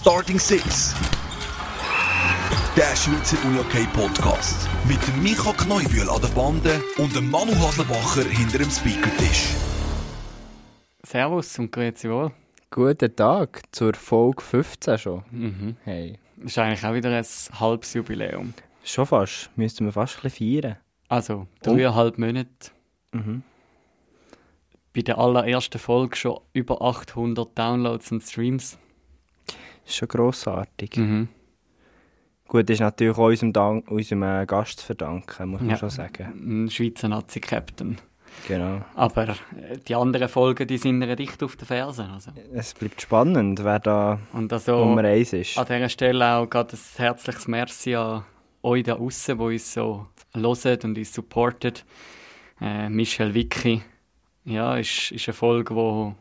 Starting Six. Der Schweizer Uni-OK Podcast. Mit dem Micha Kneubühl an der Bande und dem Manu Haslebacher hinter dem Speakertisch. Servus und grüezi wohl. Guten Tag zur Folge 15 schon. Mhm. Hey. Das ist eigentlich auch wieder ein halbes Jubiläum. Schon fast. Müssten wir fast ein bisschen feiern. Also, dreieinhalb Monate. Mhm. Bei der allerersten Folge schon über 800 Downloads und Streams. Ist schon grossartig. Mhm. Gut, ist natürlich auch unserem, Dank, unserem äh, Gast zu verdanken, muss man Ja. schon sagen. Ein Schweizer Nazi-Captain. Genau. Aber äh, die anderen Folgen, die sind ihr dicht auf den Fersen. Also. Es bleibt spannend, wer da Und also Nummer eins ist. an dieser Stelle auch gerade ein herzliches Merci an euch da außen, die uns so hören und uns supportet. Äh, Michel Vicky, ja, ist, ist eine Folge, wo,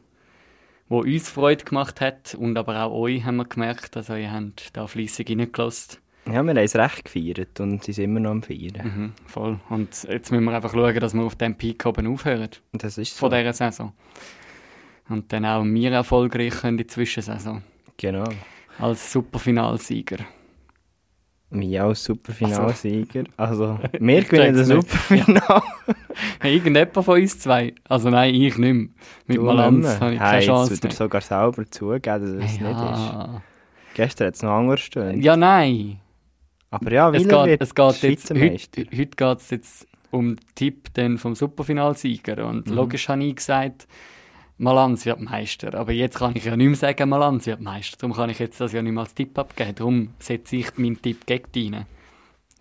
wo uns Freude gemacht hat und aber auch euch haben wir gemerkt. Also ihr habt da fleissig reingelassen. Ja, wir haben es recht gefeiert und sie sind immer noch am Feiern. Mhm, voll. Und jetzt müssen wir einfach schauen, dass wir auf dem Peak oben aufhören das ist so. von dieser Saison. Und dann auch wir erfolgreich können in die Zwischensaison. Genau. Als Superfinalsieger. Wir als Superfinalsieger. Also, wir gewinnen das check's nicht. Superfinal. Hey, irgendjemand von uns zwei? Also nein, ich nicht mehr. Mit Du Malanz habe ich keine hey, Chance Jetzt mehr. sogar selber zugeben, dass es nicht ist. ja. Gestern hat es noch anders stehen. ja, nein. Aber ja, Es Wieler geht, es geht jetzt, heute, heute geht es jetzt um den Tipp vom Superfinalsieger. Mhm. Und logisch habe ich gesagt, Malanz wird Meister. Aber jetzt kann ich ja nicht mehr sagen, Malanz wird Meister. Darum kann ich jetzt das ja nicht mehr als Tipp abgeben. Darum setze ich meinen Tipp gegen deinen.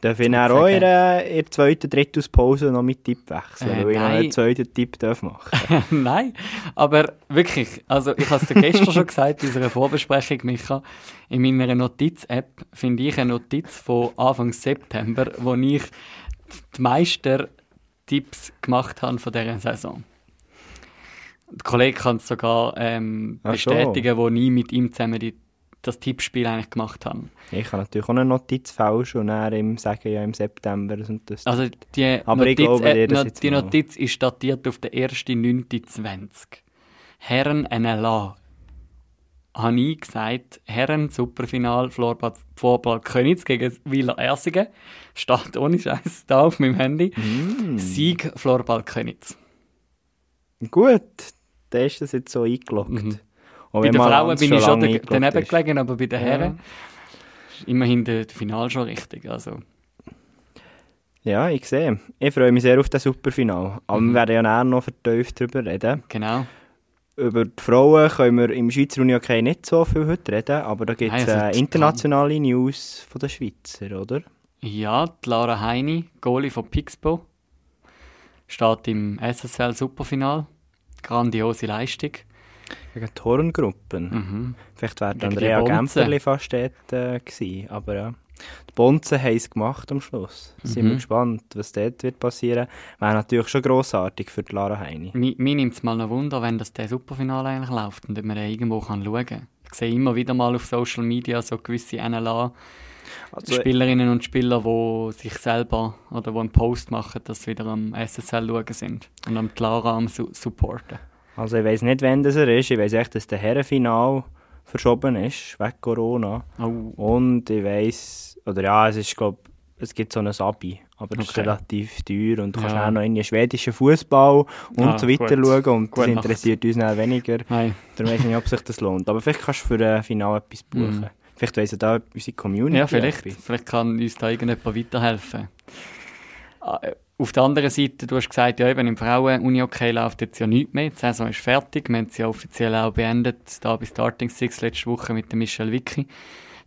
Darf ich der, in der zweiten, dritten Pause noch mit Tipp wechseln? Äh, weil ich noch einen zweiten Tipp darf machen Nein, aber wirklich, also ich habe es dir gestern schon gesagt in unserer Vorbesprechung, Micha, in meiner Notiz-App finde ich eine Notiz von Anfang September, wo ich die meisten Tipps gemacht habe von dieser Saison. Der Kollege kann es sogar ähm, bestätigen, wo ich mit ihm zusammen die, das Tippspiel eigentlich gemacht habe. Ich kann natürlich auch eine Notiz fälschen und dann im, sagen, ja, im September und das. Also die, Aber ich Notiz, glaube dir äh, no- die. Notiz ist datiert auf den 1.9.20. Herren NLA. Habe ich gesagt, Herren Superfinal Florbad, Florbad Königs gegen Wieler Ersingen. Steht ohne Scheiß da auf meinem Handy. Mm. Sieg Florbal Königs. Gut, das jetzt so eingeloggt. Mhm. Bei den Frauen bin ich schon daneben ist. gelegen, aber bei den Ja. Herren ist immerhin der, der Final schon richtig. Also, Ja, ich sehe. Ich freue mich sehr auf das Superfinal. Aber Mhm. wir werden ja nachher noch vertieft darüber reden. genau. Über die Frauen können wir im Schweizer Uni okay nicht so viel heute reden, aber da gibt es also äh, internationale News von den Schweizer, oder? Ja, die Lara Heini, Goalie von Pixbo, steht im SSL Superfinal. Grandiose Leistung. Gegen Turngruppen. Mhm. Vielleicht wäre Andrea. Gemperli fast dort äh, gewesen, aber ja. Die Bonzen haben es gemacht am Schluss. Sind Mhm. wir gespannt, was dort wird passieren. Wäre natürlich schon grossartig für die Lara Heini. Mi- Mir nimmt es mal ein Wunder, wenn das der Superfinal eigentlich läuft und man irgendwo kann schauen kann. Ich sehe immer wieder mal auf Social Media so gewisse Also, NLA-Spielerinnen und Spieler, die sich selber oder die einen Post machen, dass sie wieder am SSL schauen sind und am Clara am su supporten. also ich weiß nicht, wann das er ist. Ich weiß echt, dass der Herrenfinal verschoben ist, wegen Corona. Oh, Und ich weiß, oder ja, es ist, glaube es gibt so ein Abi, aber das ist relativ teuer und du kannst Ja. auch noch in den schwedischen Fußball und Ah, so weiter gut. schauen und Gute das Nacht. interessiert uns dann weniger. nein. Darum weiß ich nicht, ob sich das lohnt. Aber vielleicht kannst du für ein Finale etwas buchen. Mhm. Vielleicht weiss ja da unsere Community Ja, vielleicht. Vielleicht kann uns da irgendjemand weiterhelfen. Ah, Auf der anderen Seite, du hast gesagt, ja, eben im Frauen-Uni-Okay läuft jetzt ja nichts mehr. Die Saison ist fertig. Wir haben sie ja offiziell auch beendet, da bei Starting Six letzte Woche mit dem Michel Vicky.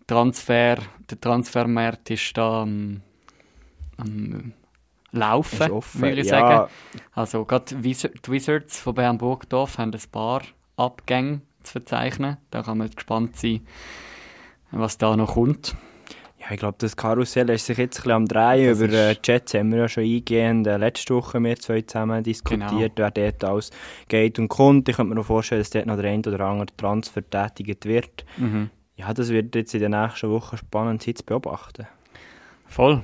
Transfer, der Transfermarkt ist da am, am Laufen, würde ich ja, sagen. Also gerade die Wizard- die Wizards von Bern Burgdorf haben ein paar Abgänge zu verzeichnen. Da kann man gespannt sein, was da noch kommt. Ja, ich glaube, das Karussell ist sich jetzt ein bisschen am Drehen. Das Über äh, Jets haben wir ja schon eingehend äh, letzte Woche wir zwei zusammen diskutiert, Genau. wer dort alles geht und kommt. Ich könnte mir noch vorstellen, dass dort noch der ein oder andere Transfer tätigt wird. Mhm. Ja, das wird jetzt in den nächsten Wochen spannend sein zu beobachten. Voll.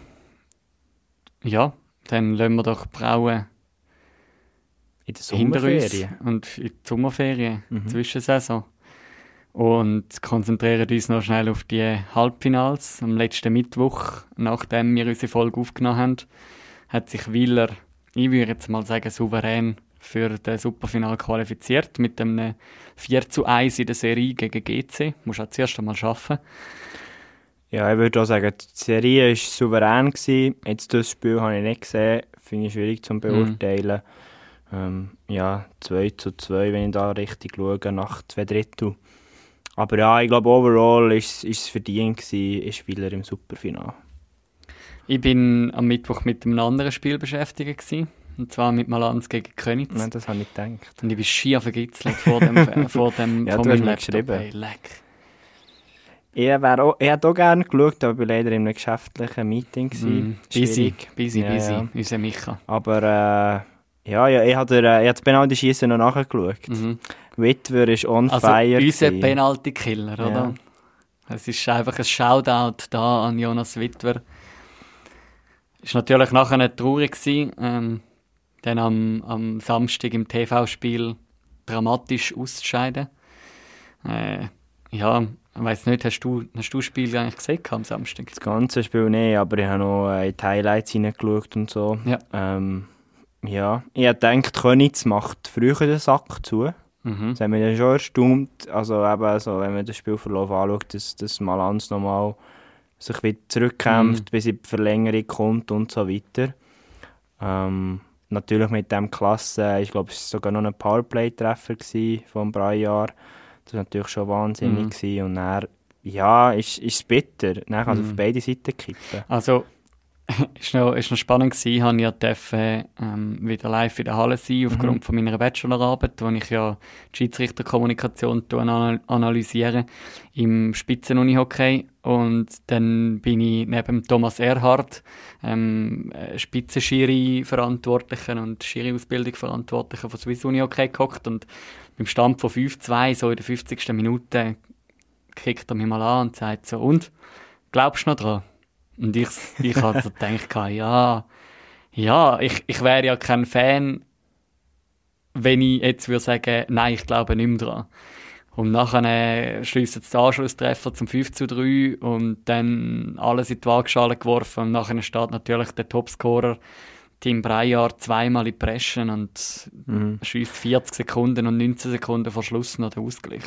Ja, dann lassen wir doch die Frauen In der Sommerferien. und in die Sommerferien, Mhm. Zwischensaison. Und konzentrieren uns noch schnell auf die Halbfinals. Am letzten Mittwoch, nachdem wir unsere Folge aufgenommen haben, hat sich Wieler, ich würde jetzt mal sagen, souverän für das Superfinal qualifiziert mit einem 4 zu 1 in der Serie gegen GC. Muss auch zuerst einmal schaffen. Ja, ich würde auch sagen, die Serie war souverän. Gewesen. Jetzt das Spiel habe ich nicht gesehen. Finde ich schwierig zu beurteilen. Mm. Ähm, ja, 2 zu 2, wenn ich da richtig schaue, nach zwei Drittel. Aber ja, ich glaube, overall war es verdient, gewesen, ist Spieler im Superfinal. Ich bin am Mittwoch mit einem anderen Spiel beschäftigt. Gewesen. Und zwar mit Malanz gegen Königs. Nein, das habe ich gedacht. Und ich bin schier vergitzelt vor dem, vor dem ja, von meinem Laptop. Hey, leck. Ich, auch, ich hätte auch gerne geschaut, aber ich war leider in einem geschäftlichen Meeting. Mm, busy, busy, ja, busy, ja. unser Micha. Aber äh, ja, ja, ich habe äh, das Penalty-Schießen noch nachgeschaut. Mhm. Witwer ist on also fire. unser Penalty-Killer, oder? Ja. Es ist einfach ein Shoutout da an Jonas Witwer. Es war natürlich nachher nicht traurig. Gewesen, ähm, dann am, am Samstag im TV-Spiel dramatisch auszuscheiden. Äh, ja, ich weiß nicht, hast du, hast du das Spiel eigentlich gesehen am Samstag? Das ganze Spiel nicht, aber ich habe noch äh, in die Highlights hineingeschaut und so. Ja. Ähm, ja, ich gedacht, Könitz macht früher den Sack zu. Mhm. Das hat mich dann schon erstaunt. Also eben, also, wenn man das Spielverlauf anschaut, dass, dass Malans nochmal sich wieder zurückkämpft, mhm. bis in die Verlängerung kommt und so weiter. Ähm, natürlich mit dem Klasse, ich glaube, es war sogar noch ein Powerplay-Treffer vom Braillard. Das war natürlich schon wahnsinnig. Mhm. Und dann, ja, ist, es bitter. Dann kann es mhm. auf beide Seiten kippen. Also, ist noch, ist noch spannend gewesen. Ich ja durfte, ähm, wieder live in der Halle sein, aufgrund mhm. von meiner Bachelorarbeit, wo ich ja die Schiedsrichterkommunikation analysiere im Spitzenunihockey. Und dann bin ich neben Thomas Erhard, ähm, Spitzenschiri-Verantwortlichen und Schiri-Ausbildung Verantwortlichen von Swiss Unihockey gehockt und beim Stand von 5-2, so in der 50. Minute, kickt er mich mal an und sagt so, und, glaubst du noch dran? Und ich, ich hatte so gedacht, ja, ja, ich, ich wäre ja kein Fan, wenn ich jetzt würde sagen, nein, ich glaube nicht mehr dran. Und nachher äh, schliessen sie den Anschlusstreffer zum 5 zu 3 und dann alles in die Waagschale geworfen. Und nachher steht natürlich der Topscorer Tim Breyer zweimal in Preschen und mhm. schießt 40 Sekunden und 19 Sekunden vor Schluss noch den Ausgleich.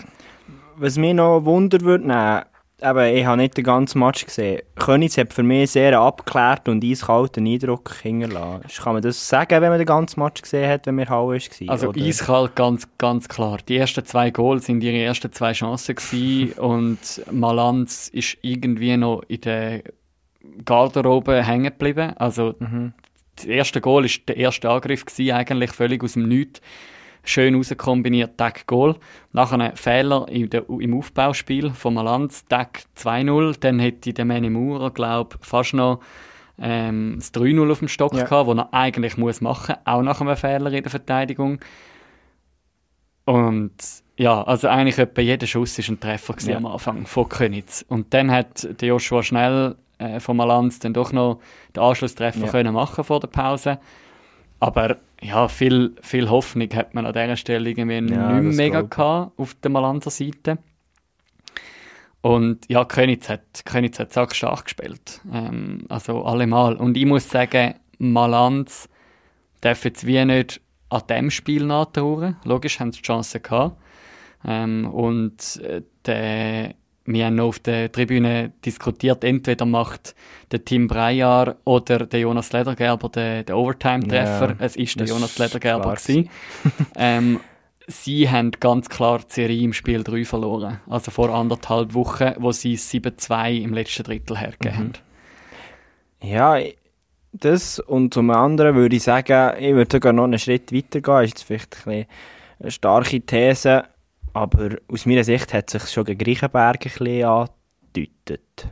Was mich noch wundern würde, nein, aber ich habe nicht den ganzen Match gesehen. Königs hat für mich sehr einen abgeklärt und eiskalten Eindruck hinterlassen. Kann man das sagen, wenn man den ganzen Match gesehen hat, wenn wir Halle war? Also oder? eiskalt, ganz, ganz klar. Die ersten zwei Goals sind ihre ersten zwei Chancen und Malanz ist irgendwie noch in der Garderobe hängen geblieben. Also mhm. das erste Goal war der erste Angriff gewesen, eigentlich völlig aus dem Nichts schön rauskombiniert, Tag Goal. Nachher ein Fehler im Aufbauspiel von Malanz, Tag 2-0. Dann hätte der Manny Maurer, glaube fast noch ähm, das 3-0 auf dem Stock ja. gehabt, das er eigentlich muss machen muss, auch nach einem Fehler in der Verteidigung. Und ja, also eigentlich etwa jeder Schuss war ein Treffer ja. am Anfang von Könitz. Und dann hat der Joshua Schnell äh, von Malanz dann doch noch den Anschlusstreffer ja. können machen vor der Pause. Aber ja, viel, viel Hoffnung hat man an dieser Stelle irgendwie ja, nicht mega gehabt auf der Malanzer Seite. Und ja, Könitz hat, Könitz hat sehr stark gespielt. Ähm, also allemal. Und ich muss sagen, Malanz darf jetzt wie nicht an dem Spiel nachtrauern. Logisch haben sie die Chance gehabt. Ähm, und äh, der wir haben noch auf der Tribüne diskutiert, entweder macht der Tim Breyer oder der Jonas Ledergerber den, den Overtime-Treffer. Ja, es ist der Jonas Ledergerber. ähm, sie haben ganz klar die Serie im Spiel 3 verloren. Also vor anderthalb Wochen, wo sie 7-2 im letzten Drittel hergegeben mhm. Ja, das und zum anderen würde ich sagen, ich würde sogar noch einen Schritt weiter gehen. Das ist jetzt vielleicht ein eine starke These aber aus meiner Sicht hat sich schon gegen Griechenberg ein bisschen angedeutet.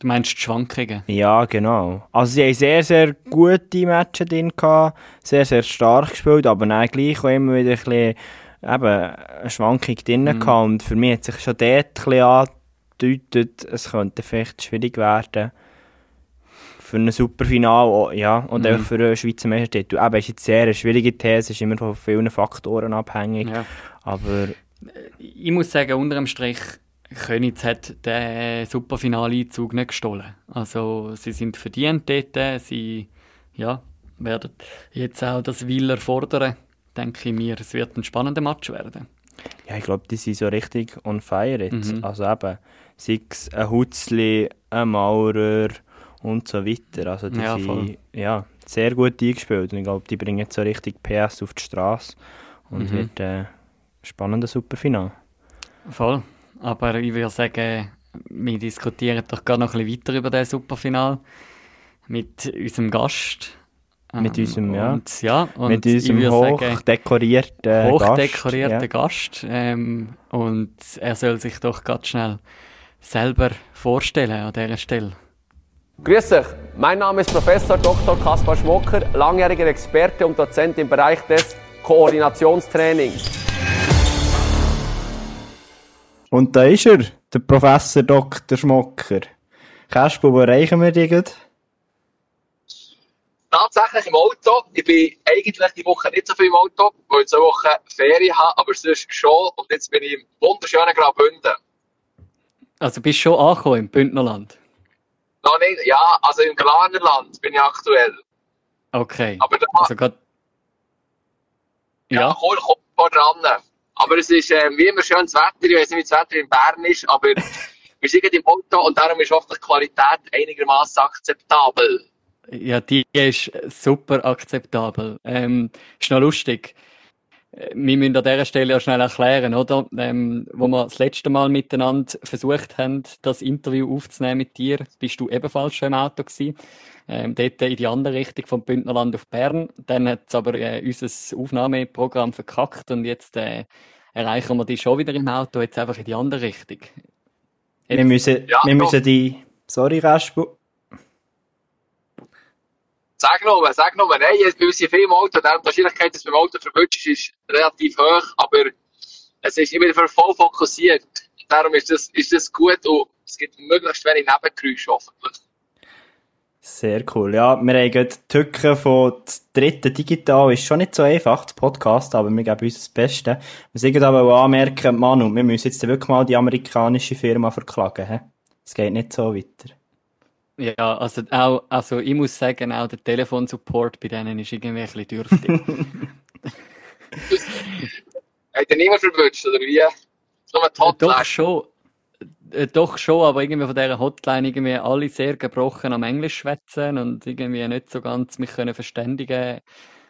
Du meinst die Schwankungen? Ja, genau. Also sie haben sehr, sehr gute Matches drin gehabt, sehr, sehr stark gespielt, aber dann gleich auch immer wieder ein bisschen eben, eine Schwankung drin mhm. gehabt. Und für mich hat sich schon dort ein bisschen angedeutet, es könnte vielleicht schwierig werden für ein Superfinal, ja, und mhm. auch für einen Schweizer Meistertitel. Eben, ist jetzt sehr eine schwierige These, ist immer von vielen Faktoren abhängig, ja. aber Ich muss sagen, unter dem Strich, Königs hat den Superfinale-Einzug nicht gestohlen. Also sie sind verdient dort, sie ja, werden jetzt auch das Willer fordern. Denke ich mir, es wird ein spannender Match werden. Ja, ich glaube, die sind so richtig on fire jetzt. Mhm. Also eben, sei es ein Hutzli, ein Maurer und so weiter. Also die ja, sind ja, sehr gut eingespielt und ich glaube, die bringen jetzt so richtig PS auf die Straße und mhm. wird äh, spannendes Superfinale. Voll. Aber ich würde sagen, wir diskutieren doch gerade noch ein bisschen weiter über das Superfinal mit unserem Gast. Mit ähm, unserem, ja. Und, ja und mit unserem hochdekorierten hochdekorierten Gast. Gast ähm, und er soll sich doch ganz schnell selber vorstellen an dieser Stelle. Grüß euch, mein Name ist Professor Dr. Kaspar Schmocker, langjähriger Experte und Dozent im Bereich des Koordinationstrainings. Und da ist er, der Professor Dr. Schmocker. Kasper, wo erreichen wir dich? Tatsächlich im Auto. Ich bin eigentlich die Woche nicht so viel im Auto, weil ich zwei Wochen Ferien habe, aber sonst schon. Und jetzt bin ich im wunderschönen Graubünden. Also bist du schon angekommen im Bündnerland? Noch nicht, ja, also im Glanerland bin ich aktuell. Okay. Aber da, also grad... ja, ja, komm, komm dran. Aber es ist äh, wie immer schönes Wetter. Ich weiß nicht, wie das Wetter in Bern ist, aber wir sind im Auto und darum ist hoffentlich die Qualität einigermaßen akzeptabel. Ja, die ist super akzeptabel. Ähm, ist noch lustig. Wir müssen an dieser Stelle ja schnell erklären, oder? Ähm, wo wir das letzte Mal miteinander versucht haben, das Interview aufzunehmen mit dir, bist du ebenfalls schon im Auto gewesen. Ähm, dort in die andere Richtung vom Bündnerland auf Bern. Dann hat es aber äh, unser Aufnahmeprogramm verkackt und jetzt äh, erreichen wir die schon wieder im Auto, jetzt einfach in die andere Richtung. Jetzt, wir müssen, ja, wir müssen die, sorry Raspu, Sag nochmal, sag nochmal, nein, wir sind viel im Auto, die Wahrscheinlichkeit, dass du beim Auto verwünscht ist relativ hoch, aber es ist immer voll fokussiert. Darum ist das, ist das gut und es gibt möglichst wenig Nebengeräusche hoffentlich. Sehr cool. Ja, wir haben die Tücke von dritten Digital ist schon nicht so einfach, das Podcast, aber wir geben uns das Beste. Wir sind aber auch anmerken, Manu, wir müssen jetzt wirklich mal die amerikanische Firma verklagen. Es geht nicht so weiter. Ja, also, auch, also ich muss sagen, auch der Telefonsupport bei denen ist irgendwie ein bisschen dürftig. Hat er niemand verwünscht, oder wie? So eine Hotline? Doch schon. Äh, doch schon, aber irgendwie von dieser Hotline irgendwie alle sehr gebrochen am Englisch schwätzen und irgendwie nicht so ganz mich können verständigen.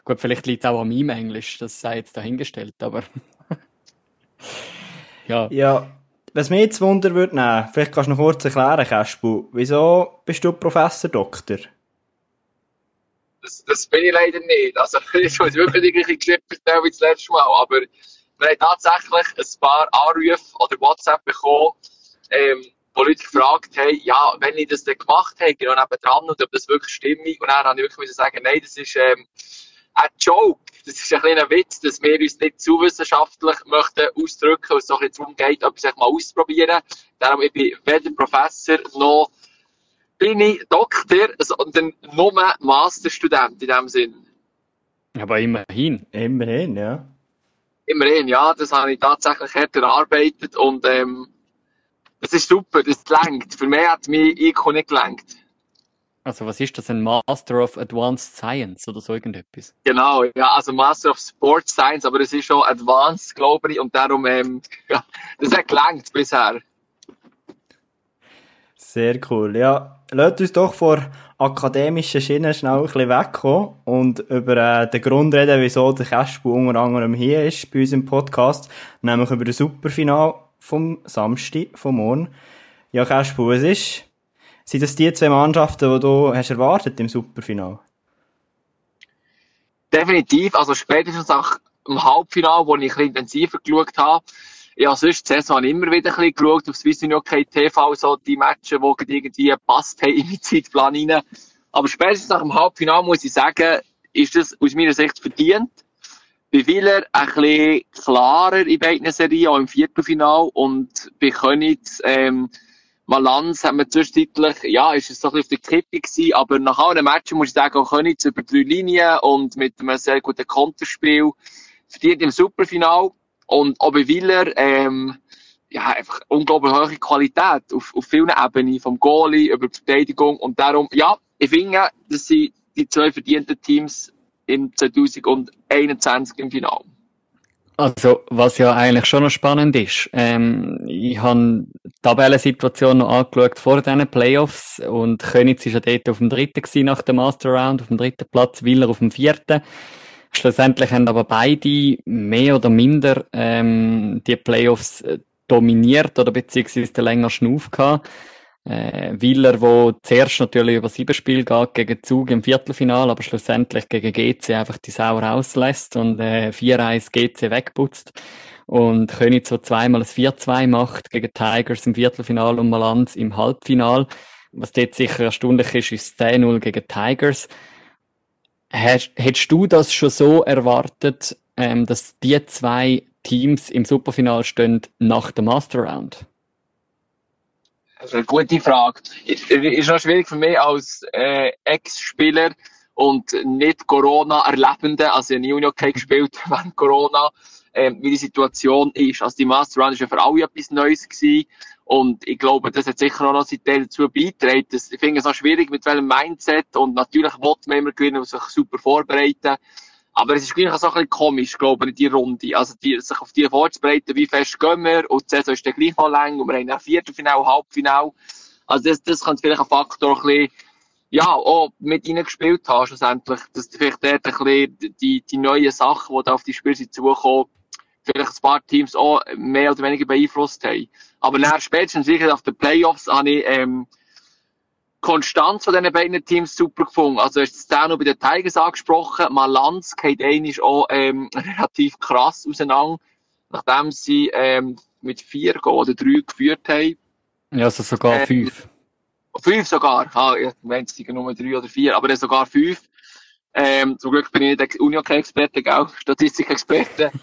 Gut, vielleicht liegt es auch an meinem Englisch, das sei jetzt dahingestellt, aber ja. Ja, was mich jetzt Wunder würde nehmen, vielleicht kannst du noch kurz erklären, Kaspu, wieso bist du Professor Doktor? Das, das bin ich leider nicht. Also, ich muss wirklich die gleiche Geschichte erzählen wie das letzte Mal, aber wir haben tatsächlich ein paar Anrufe oder WhatsApp bekommen, ähm, wo Leute gefragt haben, ja, wenn ich das dann gemacht habe, genau dran und ob das wirklich stimmt. Und dann habe ich wirklich sagen, nein, das ist ähm, ein Joke. Das ist ein kleiner Witz, dass wir uns nicht zu wissenschaftlich möchten ausdrücken, es so ein darum geht, etwas mal auszuprobieren. Darum, ich bin weder Professor noch bin ich Doktor, sondern nur Masterstudent in dem Sinn. Aber immerhin. Immerhin, ja. Immerhin, ja, das habe ich tatsächlich hart erarbeitet und ähm, das ist super, das lenkt. Für mich hat mein IQ nicht gelenkt. Also was ist das, ein Master of Advanced Science oder so irgendetwas? Genau, ja, also Master of Sports Science, aber das ist schon Advanced, glaube ich, und darum, ähm, ja, das hat gelangt bisher. Sehr cool, ja. Lasst uns doch vor akademischen Schienen schnell ein bisschen wegkommen und über äh, den Grund reden, wieso der Cashbu unter anderem hier ist bei uns im Podcast, nämlich über das Superfinal vom Samstag, vom Morgen. Ja, Cashbu, was ist sind das die zwei Mannschaften, die du hast erwartet im Superfinal? Definitiv. Also spätestens auch im Halbfinale, wo ich ein bisschen intensiver geschaut habe. Habe sonst die Saison immer wieder ein bisschen geschaut auf Swiss Hockey TV, so die Matches, die irgendwie gepasst haben in den Zeitplan rein. Aber spätestens nach dem Halbfinale muss ich sagen, ist das aus meiner Sicht verdient. Bei Wieler ein bisschen klarer in beiden Serien, auch im Viertelfinal. Und bei Königs, ähm, Valanz hat man zwischenzeitlich, ja, ist es so ein bisschen auf Kippe gewesen, aber nach allen Matchen muss ich sagen, auch Königs über drei Linien und mit einem sehr guten Konterspiel verdient im Superfinal. Und auch bei Willer, ähm, ja, einfach unglaublich hohe Qualität auf, auf vielen Ebenen, vom Goalie über die Verteidigung. Und darum, ja, ich finde, das sind die zwei verdienten Teams im 2021 im Finale. Also, was ja eigentlich schon noch spannend ist, ähm, ich habe die Tabellensituation noch angeschaut vor diesen Playoffs und Könitz ist ja dort auf dem dritten gewesen nach dem Master Round, auf dem dritten Platz, Willer auf dem vierten. Schlussendlich haben aber beide mehr oder minder ähm, die Playoffs äh, dominiert oder beziehungsweise länger Schnuff gehabt. Äh, Willer, wo zuerst natürlich über sieben Spiele geht gegen Zug im Viertelfinal, aber schlussendlich gegen GC einfach die Sau rauslässt und äh, 4-1 GC wegputzt. Und Königs, so zweimal ein 4-2 macht gegen Tigers im Viertelfinal und Malanz im Halbfinal. Was dort sicher erstaunlich ist, ist 10-0 gegen Tigers. Hättest du das schon so erwartet, ähm, dass die zwei Teams im Superfinal stehen nach dem Master Round? Das ist eine gute Frage. Ist, ist noch schwierig für mich als äh, Ex-Spieler und nicht Corona-Erlebende, also nie Unihockey gespielt während Corona, äh, wie die Situation ist. Also die Master Run ist ja für alle etwas Neues gewesen. Und ich glaube, das hat sicher auch noch seinen Teil dazu beigetragen. Ich finde es auch schwierig, mit welchem Mindset. Und natürlich will man immer gewinnen und sich super vorbereiten. Aber es ist gleich so ein bisschen komisch, glaube ich, die Runde. Also, die, sich auf die vorzubereiten, wie fest gehen wir. Und die Saison ist dann gleich noch lang. Und wir haben ein Viertelfinale, Halbfinale. Also, das, das könnte vielleicht ein Faktor ein bisschen, ja, auch mit ihnen gespielt haben, schlussendlich. Dass vielleicht dort ein bisschen die, die neuen Sachen, die da auf die Spiele zukommen, vielleicht ein paar Teams auch mehr oder weniger beeinflusst haben. Aber nachher spätestens sicher auf den Playoffs habe ich, ähm, Konstanz von diesen beiden Teams super gefunden. Also, du hast es auch noch bei den Tigers angesprochen. Malanz geht eigentlich auch ähm, relativ krass auseinander, nachdem sie ähm, mit vier oder drei geführt haben. Ja, also sogar ähm, fünf. Fünf sogar. Ah, ich meine, es nur drei oder vier, aber sogar fünf. Ähm, zum Glück bin ich nicht Uni-Experte, auch Statistikexperte.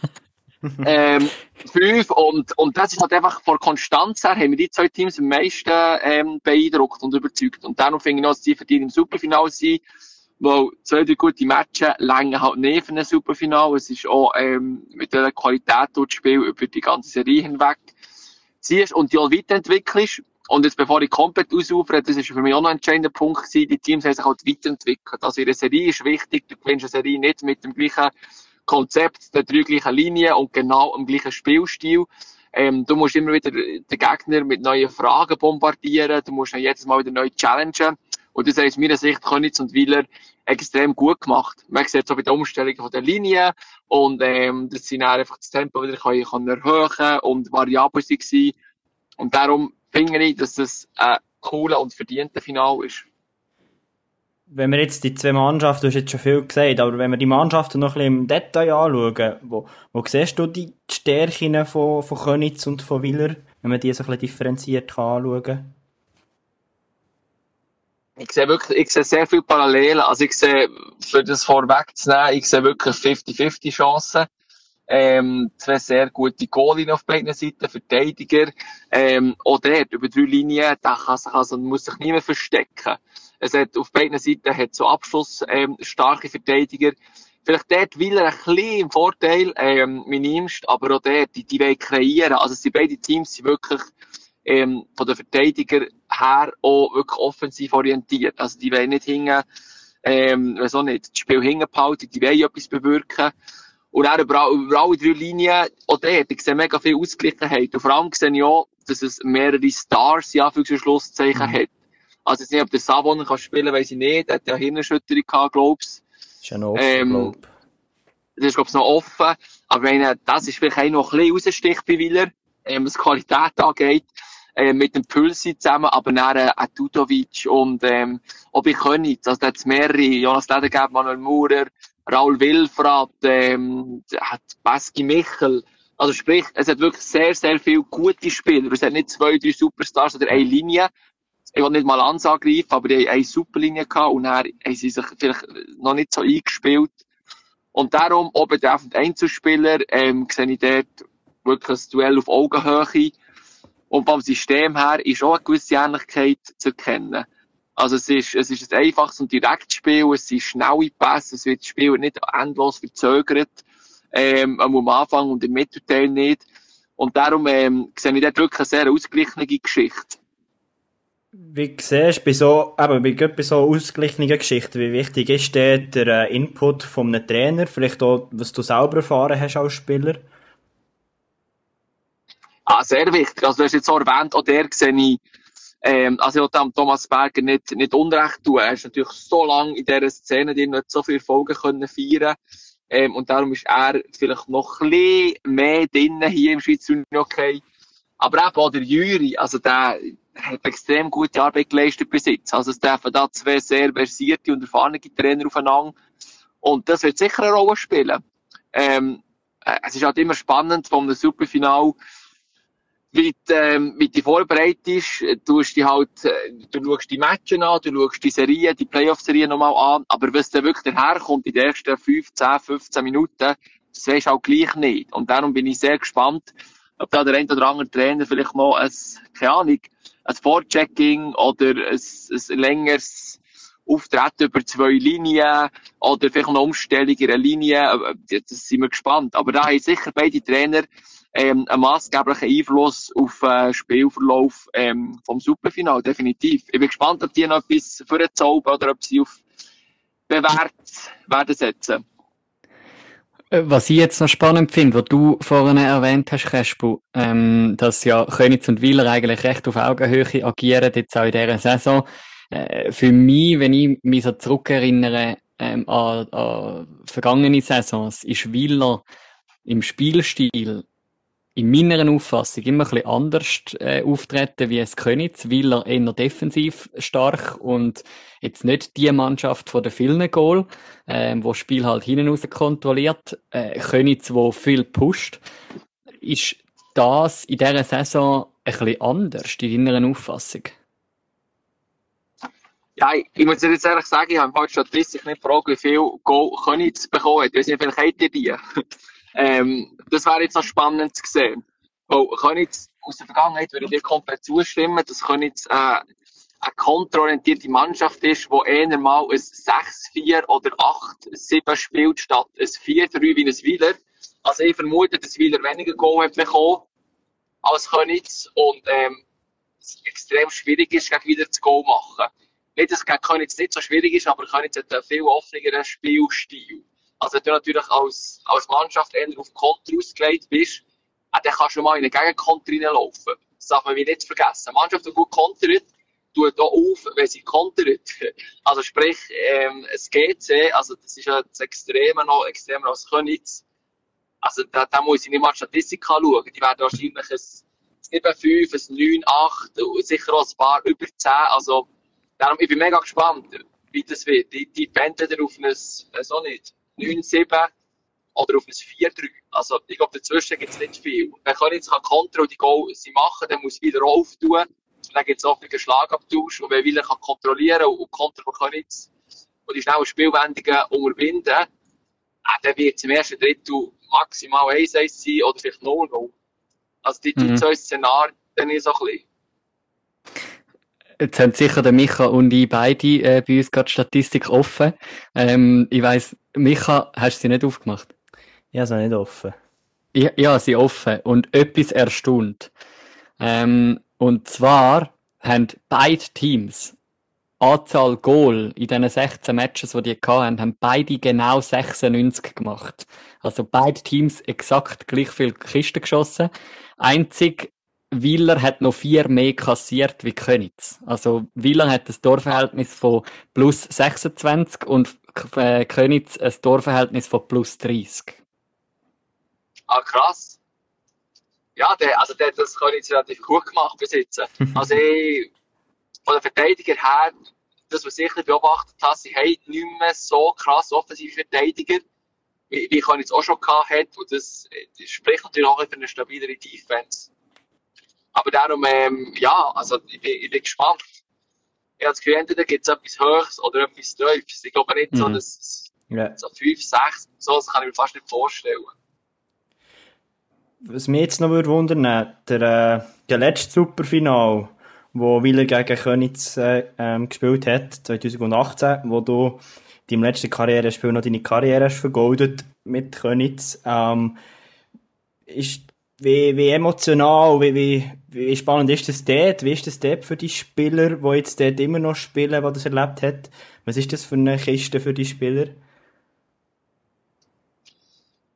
ähm, fünf und, und das ist halt einfach von Konstanz her, haben wir die zwei Teams am meisten ähm, beeindruckt und überzeugt. Und dann finde ich noch, dass die verdient im Superfinale sind, weil zwei, drei gute Matches länger halt nicht für ein Superfinale. Es ist auch ähm, mit der Qualität dort Spiel über die ganze Serie hinweg ziehst und die auch weiterentwickelst. Und jetzt, bevor ich komplett ausufere, das ist für mich auch noch ein entscheidender Punkt gewesen, die Teams haben sich halt weiterentwickelt. Also ihre Serie ist wichtig, du gewinnst eine Serie nicht mit dem gleichen Konzept der drei gleichen Linien und genau am gleichen Spielstil. Ähm, du musst immer wieder den Gegner mit neuen Fragen bombardieren, du musst ihn jedes Mal wieder neu challengen. Und das haben aus meiner Sicht Könitz und Wieler extrem gut gemacht. Man sieht so bei der Umstellung der Linie und ähm, dass sie dann einfach das Tempo wieder können, können erhöhen und variabel waren. Und darum finde ich, dass das ein cooler und verdienter Final ist wenn wir jetzt die zwei Mannschaften, du hast jetzt schon viel gesagt, aber wenn wir die Mannschaften noch ein bisschen im Detail anschauen, wo, wo siehst du die Stärken von, von Könitz und von Willer, wenn man die so ein bisschen differenziert kann anschauen ich sehe wirklich, ich sehe sehr viele Parallelen. Also ich sehe, für das vorwegzunehmen, ich sehe wirklich 50-50 Chancen. Ähm, zwei sehr gute Goalien auf beiden Seiten, Verteidiger. Ähm, auch dort, über drei Linien, da kann also, muss sich niemand verstecken. Es hat auf beiden Seiten hat so Abschluss, ähm, starke Verteidiger. Vielleicht dort will er ein bisschen im Vorteil, ähm, minimst, aber auch dort, die, die wollen kreieren. Also, die beiden Teams sind wirklich, ähm, von den Verteidiger her auch wirklich offensiv orientiert. Also, die wollen nicht hingen, ähm, wieso nicht, das Spiel hingen behalten, die wollen etwas bewirken. Und dann über, über alle drei Linien, auch dort, ich sehe mega viel Ausgleichheit. Und vor allem sehe ich auch, dass es mehrere Stars, ja, für Schlusszeichen mhm. hat. Also, ich weiß nicht, ob der Savon kann spielen, weiß ich nicht. Er hat ja Hirnerschütterung gehabt, glaub's. Ist ja noch offen, ähm, glaub. Das ist, glaub's, noch offen. Aber wenn, das ist vielleicht auch noch ein bisschen raussticht bei Willer, ähm, was Qualität angeht. Äh, mit dem Pulsi zusammen, aber dann äh, auch Tudovic und ähm, ob ich Königs, also da hat mehrere, Jonas Ledergeb, Manuel Maurer, Raul Wilfrat, ähm, hat Baski Michel, also sprich, es hat wirklich sehr, sehr viele gute Spieler. Es hat nicht zwei, drei Superstars oder eine Linie, ich will nicht mal angreifen, aber die haben eine super Linie gehabt und dann haben sie sich vielleicht noch nicht so eingespielt. Und darum, auch betreffend Einzelspieler, ähm, sehe ich dort wirklich ein Duell auf Augenhöhe. Und vom System her ist auch eine gewisse Ähnlichkeit zu erkennen. Also es ist, es ist ein einfaches und direktes Spiel, es sind schnelle Pässe, es wird das Spiel nicht endlos verzögert. ähm, am Anfang und im Mittelteil nicht. Und darum ähm, sehe ich dort wirklich eine sehr ausgeglichene Geschichte. Wie siehst du bei so, eben, bei, bei so ausgeglichenen Geschichten, wie wichtig ist der, der äh, Input von einem Trainer, vielleicht auch, was du selber erfahren hast als Spieler? Ah, sehr wichtig. Also, du hast jetzt auch erwähnt, auch der sehe ich, ähm, also ich will Thomas Berger nicht, nicht unrecht tun. Er ist natürlich so lange in dieser Szene, die nicht so viele Folgen können feiern ähm, und darum ist er vielleicht noch ein bisschen mehr drinnen hier im Schweizer Unihockey. Aber eben auch der Juri, also der hat extrem gute Arbeit geleistet bis jetzt. Also es treffen da zwei sehr versierte und erfahrene Trainer aufeinander. Und das wird sicher eine Rolle spielen. Ähm, äh, es ist halt immer spannend, von einem Superfinal wie, ähm, wie du vorbereitest, du die halt, äh, du schaust die Matches an, du schaust die Serien, die Playoff-Serien nochmal an, aber was dann wirklich daherkommt in den ersten 15, 15 Minuten, das weisst du auch gleich nicht. Und darum bin ich sehr gespannt, ob da der ein oder andere Trainer vielleicht noch ein, keine Ahnung, ein Vorchecking oder ein, ein längeres Auftreten über zwei Linien oder vielleicht eine Umstellung in einer Linie, das sind wir gespannt. Aber da haben sicher beide Trainer ähm, einen maßgeblichen Einfluss auf den äh, Spielverlauf ähm, vom Superfinal, definitiv. Ich bin gespannt, ob die noch etwas für den Zauber oder ob sie auf bewährt werden setzen. Äh, was ich jetzt noch spannend finde, was du vorhin erwähnt hast, Crespo, ähm, dass ja Königs und Wieler eigentlich recht auf Augenhöhe agieren, jetzt auch in dieser Saison. Äh, für mich, wenn ich mich so zurückerinnere ähm, an, an vergangene Saisons, ist Wieler im Spielstil in meiner Auffassung immer ein bisschen anders äh, auftreten wie es Königs, weil er eher defensiv stark und jetzt nicht die Mannschaft von der vielen Goal, äh, wo das Spiel halt hinten raus kontrolliert. Äh, Königs, wo viel pusht. Ist das in dieser Saison ein bisschen anders, in deiner Auffassung? Ja, ich muss jetzt ehrlich sagen, ich habe heute Statistik nicht gefragt, wie viel Goal Königs bekommen hat. Ich weiß nicht, vielleicht habt ihr die. Ähm, das wäre jetzt noch spannend zu sehen. Weil Königs aus der Vergangenheit würde ich dir komplett zustimmen, dass Königs äh, eine kontrollierte Mannschaft ist, die eher mal ein 6-4 oder 8-7 spielt, statt ein 4-3 wie ein Wieler. Also ich vermute, dass Wieler weniger Goal hat bekommen als Königs und ähm, es extrem schwierig ist, gegen Wieler zu Goal machen. Nicht, dass es gegen Königs nicht so schwierig ist, aber Königs hat einen viel offeneren Spielstil. Also wenn du natürlich als, als Mannschaft eher auf Konter ausgelegt bist, äh, dann kannst du mal in eine Gegenkonter reinlaufen. Das darf man nicht vergessen. Eine Mannschaft, die gut kontert, tut auch auf, wenn sie kontert. Also sprich, ähm, es GC, also das ist ja das Extreme noch, extremer als Königs. Also da, da muss ich nicht mal die Statistik anschauen. Die werden wahrscheinlich ein 7, 5, ein 9, 8, sicher auch ein paar über 10. Also darum, ich bin mega gespannt, wie das wird. Die, die pendeln auf ein, so nicht, 9-7 oder auf ein 4-3. Also, ich glaube, dazwischen gibt es nicht viel. Wenn kann jetzt Kontra und die Goal sie machen, dann muss wieder auftun. Dann gibt es auch einen Schlagabtausch. Und wenn Wieler kann kontrollieren und Kontra von Königs und die schnellen Spielwendungen unterbinden, äh, dann wird es im ersten Drittel maximal 1-1 sein oder vielleicht 0-0. Also, die, mhm. zwei Szenarien, dann ist so ein bisschen. Jetzt haben sicher der Micha und ich beide äh, bei uns gerade Statistik offen. Ähm, ich weiss, Micha, hast du sie nicht aufgemacht? Ja, sie nicht offen. Ja, ja, sie offen und etwas erstaunt. Ähm, und zwar haben beide Teams Anzahl Goal in diesen 16 Matches, die die hatten, haben beide genau 96 gemacht. Also beide Teams exakt gleich viel Kisten geschossen. Einzig Willer hat noch vier mehr kassiert wie Königs. Also Willer hat ein Torverhältnis von plus 26 und äh, Königs ein Torverhältnis von plus 30. Ah, krass. Ja, der, also der hat das Königs relativ gut gemacht bis jetzt. Also ich, von der Verteidiger her, das, was ich beobachtet habe, sie haben nicht mehr so krass offensive Verteidiger, wie, wie Königs auch schon gehabt. Und das, das spricht natürlich auch für eine stabilere Defense. Aber darum, ähm, ja, also ich bin, ich bin gespannt. Ich das Gefühl, entweder gibt es etwas Höchstes oder etwas Tiefes. Ich glaube nicht mhm. so, dass yeah. so 5, 6, so, das kann ich mir fast nicht vorstellen. Was mich jetzt noch würde wundern, der, äh, der letzte Superfinal, wo Wieler gegen Königs äh, ähm, gespielt hat, 2018, wo du deinem letzten Karrierespiel noch deine Karriere hast vergoldet mit Königs. Ähm, ist, wie, wie emotional, wie, wie, wie spannend ist das dort? Wie ist das dort für die Spieler, die jetzt dort immer noch spielen, die das erlebt haben? Was ist das für eine Kiste für die Spieler?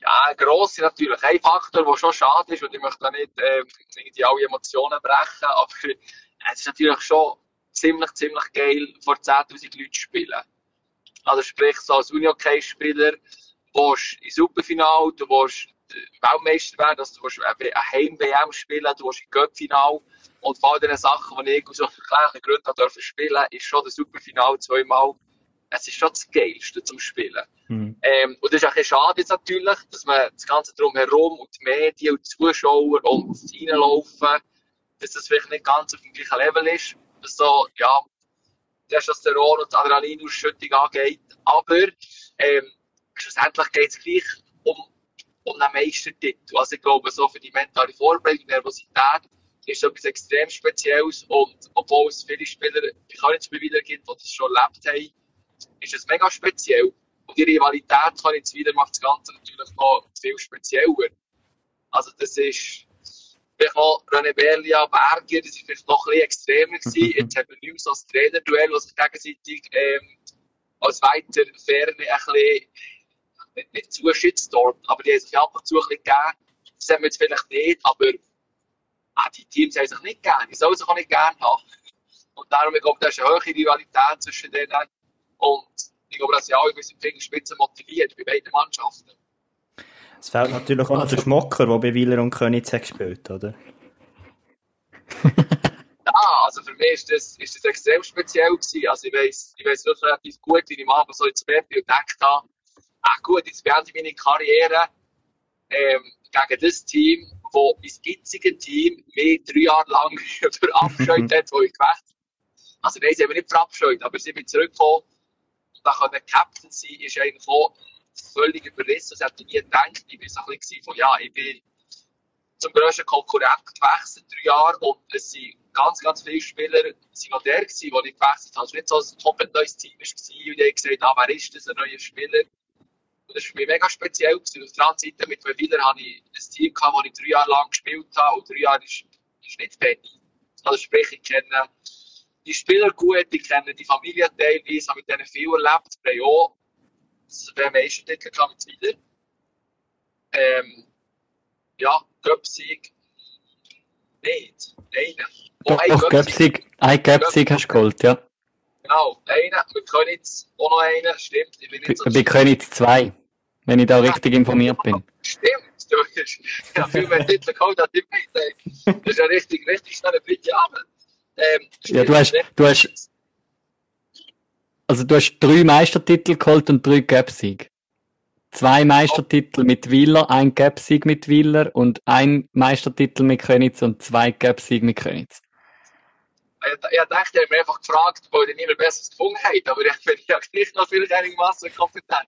Ja, grosse natürlich. Ein Faktor, der schon schade ist, und ich möchte da nicht äh, irgendwie alle Emotionen brechen, aber es ist natürlich schon ziemlich, ziemlich geil, vor 10.000 Leuten zu spielen. Also sprich, so als Uni-Hockey-Spieler, du im Superfinal, du willst Weltmeister werden, also du willst eine Heim-WM spielen, du willst im Göttfinal. Und von all diesen Sachen, die ich aus kleinen Gründen dürfen spielen, ist schon das Superfinal zweimal, es ist schon das Geilste zum Spielen. Mhm. Ähm, und das ist auch ein schade jetzt natürlich, dass man das Ganze drumherum und die Medien und die Zuschauer und das Reinlaufen, dass das vielleicht nicht ganz auf dem gleichen Level ist. Dass so, ja, Testosteron und Adrenalinausschüttung angeht. Aber ähm, schlussendlich geht es gleich um, um einen Meistertitel. Also ich glaube, so für die mentale Vorbereitung, Nervosität, ist etwas extrem Spezielles. Und obwohl es viele Spieler, ich kann mehr wieder gibt, die das schon erlebt haben, ist es mega speziell. Und die Rivalität kann jetzt wieder macht das Ganze natürlich noch viel spezieller. Also das ist vielleicht noch René Berlia, Berger, das war vielleicht noch ein bisschen extremer gewesen. Jetzt haben wir nicht mehr so ein Trainerduell, das sich gegenseitig ähm, als weiter Ferne ein bisschen nicht, nicht zuschützt dort, aber die haben sich ab und zu ein bisschen gegeben. Das haben wir jetzt vielleicht nicht, aber ah, die Teams haben sich nicht gerne. Die sollen sich auch nicht gerne haben. Und darum, ich glaube, da ist eine hohe Rivalität zwischen denen. Und ich glaube, dass sie alle bis in die Fingerspitze motiviert bei beiden Mannschaften. Es fehlt natürlich auch noch der Schmocker, der bei Wieler und Königs hat gespielt, oder? ja, also für mich ist das, ist das extrem speziell gewesen. Also ich weiß, ich weiß relativ gut, wie ich Abend so ins Bett gedacht habe, ach gut, jetzt beende ich meine Karriere ähm, gegen das Team, das mein gitziges Team mich drei Jahre lang verabscheut hat, wo ich gewechselt Also nein, sie haben mich nicht verabscheut, aber sie sind zurückgekommen und dann können Captain sein, ist eigentlich auch völlig überrissen. Das hätte ich nie gedacht. Ich war so ein bisschen von, ja, ich bin zum grössten Konkurrent gewechselt, drei Jahre, und es sind ganz, ganz viele Spieler sind noch der gewesen, wo ich gewechselt habe. Es war nicht so, dass es ein komplett neues Team war, und ich gesagt ah, wer ist das, ein neuer Spieler? Und das war für mich mega speziell. Gewesen. Auf der anderen Seite, mit zwei Wielern hatte ich ein Team, gehabt, das ich drei Jahre lang gespielt habe, und drei Jahre ist, ist nicht fertig. Also sprich, ich kenne die Spieler gut, ich kenne die Familie teilweise, habe mit denen viel erlebt, wir haben auch der Meistertitel kam jetzt wieder. Ähm, ja, Göpsig. Nicht. Einen. Oh, Doch, Göpsig. Ein Göpsig hast du geholt, ja. Genau, einen. Wir können jetzt auch noch einen. Stimmt. Ich bin nicht so Wir können jetzt zwei. Wenn ich da richtig informiert bin. Stimmt. Du hast ja, viel mehr Titel geholt als ich Das ist ja richtig, richtig schnell dritte Abend. Ähm, ja, du hast, du hast, also du hast drei Meistertitel geholt und drei Cup-Sieg. Zwei Meistertitel mit Willer, ein Cup-Sieg mit Willer und ein Meistertitel mit Könitz und zwei Cup-Sieg mit Könitz. Ich, dachte, ich habe mir einfach gefragt, weil ich niemand Besseres gefunden habe, aber ich bin ja nicht noch viel einigermaßen kompetent.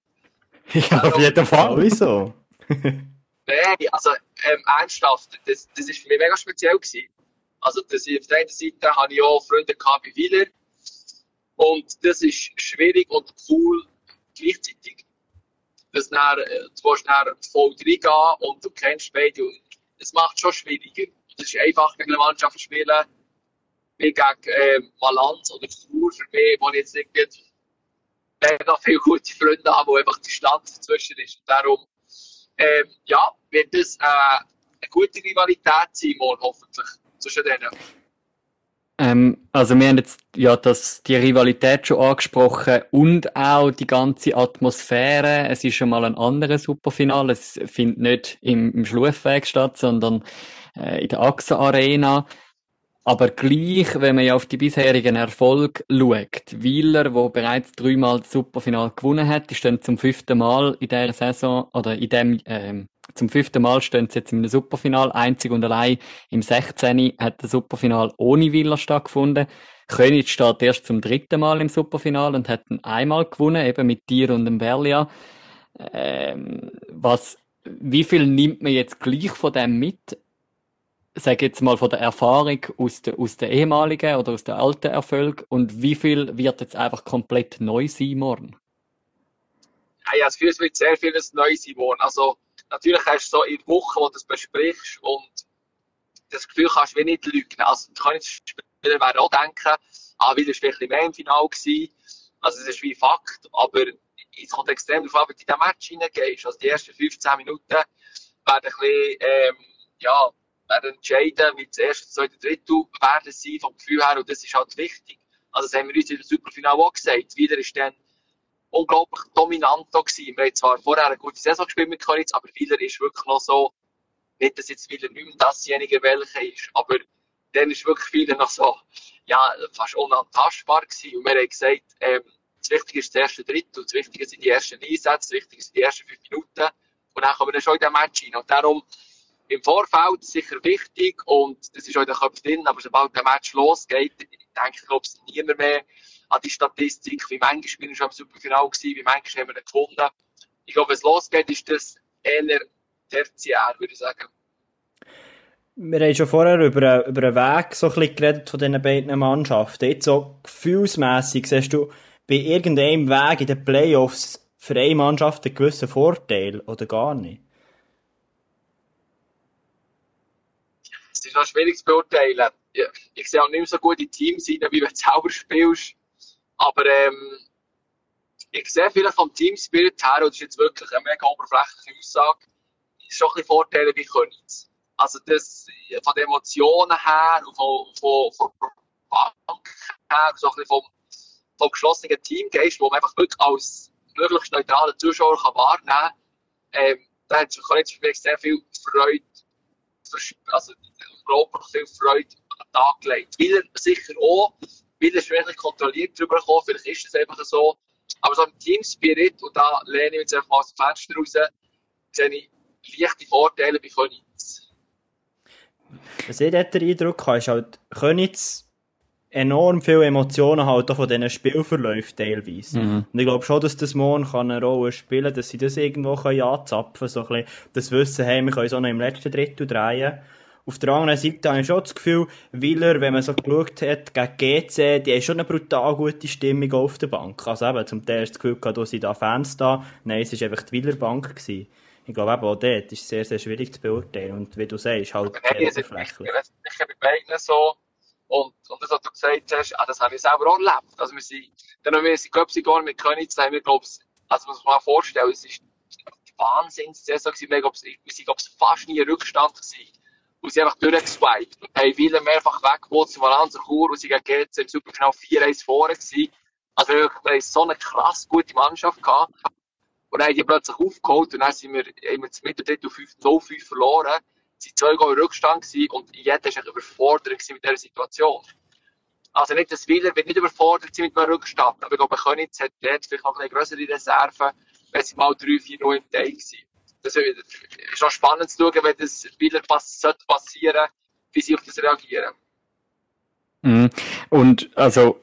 Ja, auf jeden Fall. Wieso? Nein, also ähm, ernsthaft, das, das ist für mich mega speziell gewesen. Also das, auf der einen Seite hatte ich auch Freunde gehabt bei Wieler, und das ist schwierig und cool gleichzeitig. Dass dann, äh, du willst dann voll reingehen und du kennst beide. Und es macht schon schwieriger. Es ist einfach gegen eine Mannschaft zu spielen, wie gegen äh, Malanz oder Chur für mich, wo ich jetzt nicht mega viele gute Freunde habe, wo einfach die Distanz dazwischen ist. Und darum, ähm, ja, wird das äh, eine gute Rivalität sein, morgen hoffentlich, zwischen denen. Ähm, also wir haben jetzt ja das, die Rivalität schon angesprochen und auch die ganze Atmosphäre. Es ist schon mal ein anderes Superfinale. Es findet nicht im, im Schlufweg statt, sondern äh, in der AXA Arena. Aber gleich, wenn man ja auf die bisherigen Erfolge schaut, Wieler, wo bereits dreimal das Superfinale gewonnen hat, die stehen zum fünften Mal in dieser Saison oder in dem ähm, zum fünften Mal stehen sie jetzt im Superfinal. Einzig und allein im 16. hat das Superfinal ohne Villa stattgefunden. König steht erst zum dritten Mal im Superfinal und hat ihn einmal gewonnen, eben mit dir und dem Berlia. Ähm, was, wie viel nimmt man jetzt gleich von dem mit? Sage jetzt mal von der Erfahrung aus der, aus der ehemaligen oder aus der alten Erfolg und wie viel wird jetzt einfach komplett neu sein morgen? Ja, ja, es wird sehr vieles neu sein morgen. Also, natürlich hast du so in der Woche, wo du das besprichst und das Gefühl kannst du nicht lügen. Also, du kannst Spieler werden auch denken, ah, weil er vielleicht mehr im Finale gewesen. Also, das ist wie Fakt. Aber es kommt extrem darauf an, wie du in den Match hineingehst. Also, die ersten 15 Minuten werden ein bisschen, ähm, ja, werden entscheiden, wie das erste, zweite, dritte werden sein, vom Gefühl her. Und das ist halt wichtig. Also, das haben wir uns der Superfinale auch gesagt. Wieder ist dann unglaublich dominant gewesen. Wir haben zwar vorher eine gute Saison gespielt mit Koritz, aber Wieler ist wirklich noch so, nicht, dass jetzt Wieler nicht mehr dasjenige welche ist, aber dann ist wirklich Wieler noch so, ja, fast unantastbar gewesen. Und wir haben gesagt, ähm, das Wichtige ist das erste Drittel, das Wichtige sind die ersten Einsätze, das Wichtige sind die ersten fünf Minuten. Und dann kommen wir dann schon in den Match rein. Und darum, im Vorfeld sicher wichtig und das ist auch in den Köpfen drin, aber sobald der Match losgeht, denke ich, glaube ich, niemand mehr an die Statistik, wie manche Spieler schon im Superfinale gewesen, wie manche haben wir nicht gefunden. Ich glaube, wenn es losgeht, ist das eher tertiär, würde ich sagen. Wir haben schon vorher über, über einen Weg so ein bisschen geredet von diesen beiden Mannschaften. Jetzt so gefühlsmässig, siehst du bei irgendeinem Weg in den Playoffs für eine Mannschaft einen gewissen Vorteil oder gar nicht? Es ist noch schwierig zu beurteilen. Ich, ich sehe auch nicht mehr so gute Teams rein, wie wenn du selber spielst. Aber ähm, ich sehe vielleicht vom Team Spirit her, und das ist jetzt wirklich eine mega oberflächliche Aussage, schon ein bisschen Vorteile wie Königs. Also das von den Emotionen her und von, von, von Bank her, so ein bisschen vom, vom geschlossenen Teamgeist, wo man einfach wirklich als möglichst neutraler Zuschauer kann wahrnehmen kann, ähm, da hat sich Königs für mich sehr viel Freude, also unglaublich viel Freude an den Tag gelegt. Weil er sicher auch weil es wirklich kontrolliert drüber kommen, vielleicht ist es einfach so. Aber so im Team Spirit, und da lehne ich jetzt einfach mal aus dem Fenster raus, sehe ich leichte Vorteile bei Könitz. Was ich dort den Eindruck habe, ist halt, Könitz enorm viele Emotionen halt auch von diesen Spielverläufen teilweise. Mhm. Und ich glaube schon, dass das morgen eine Rolle spielen kann, dass sie das irgendwo können anzapfen können, so ein bisschen das Wissen haben, wir können so noch im letzten Drittel drehen. Auf der anderen Seite habe ich schon das Gefühl, Willer, wenn man so geschaut hat, gegen GC, die haben schon eine brutal gute Stimmung auf der Bank. Also eben, zum Teil hast du das Gefühl gehabt, da sind da Fans da. Nein, es war einfach die Willer Bank. Gewesen. Ich glaube eben auch dort ist es sehr, sehr schwierig zu beurteilen. Und wie du sagst, halt sehr oberflächlich. Sicher bei beiden so. Und, und das, was du gesagt hast, ah, das habe ich selber auch erlebt. Also wir sind, dann haben wir in Köpsigar mit Königs, haben wir, glaube ich, also muss man sich mal vorstellen, es ist Wahnsinns-Saison gewesen. Wir, glaube ich, wir sind, glaube ich, fast nie Rückstand gewesen und sie einfach durchgeswiped und haben viele mehrfach weggeholt von Valenza Chur und sie gegen GC im Superfinale 4-1 vorne gewesen. Also wir haben so eine krass gute Mannschaft gehabt. Und dann haben die plötzlich aufgeholt und dann sind wir, haben wir zum Mitterdrittel 0-5 verloren. Sie waren zwei Goal Rückstand gewesen und jeder war überfordert mit dieser Situation. Also nicht, dass Wieler nicht überfordert sein mit einem Rückstand, aber ich glaube, Könitz hat dort vielleicht noch eine größere Reserve, wenn sie mal 3-4-0 im Teil sind das ist auch spannend zu schauen, wenn das Spieler pass sollte passieren, wie sie auf das reagieren. Mhm. Und also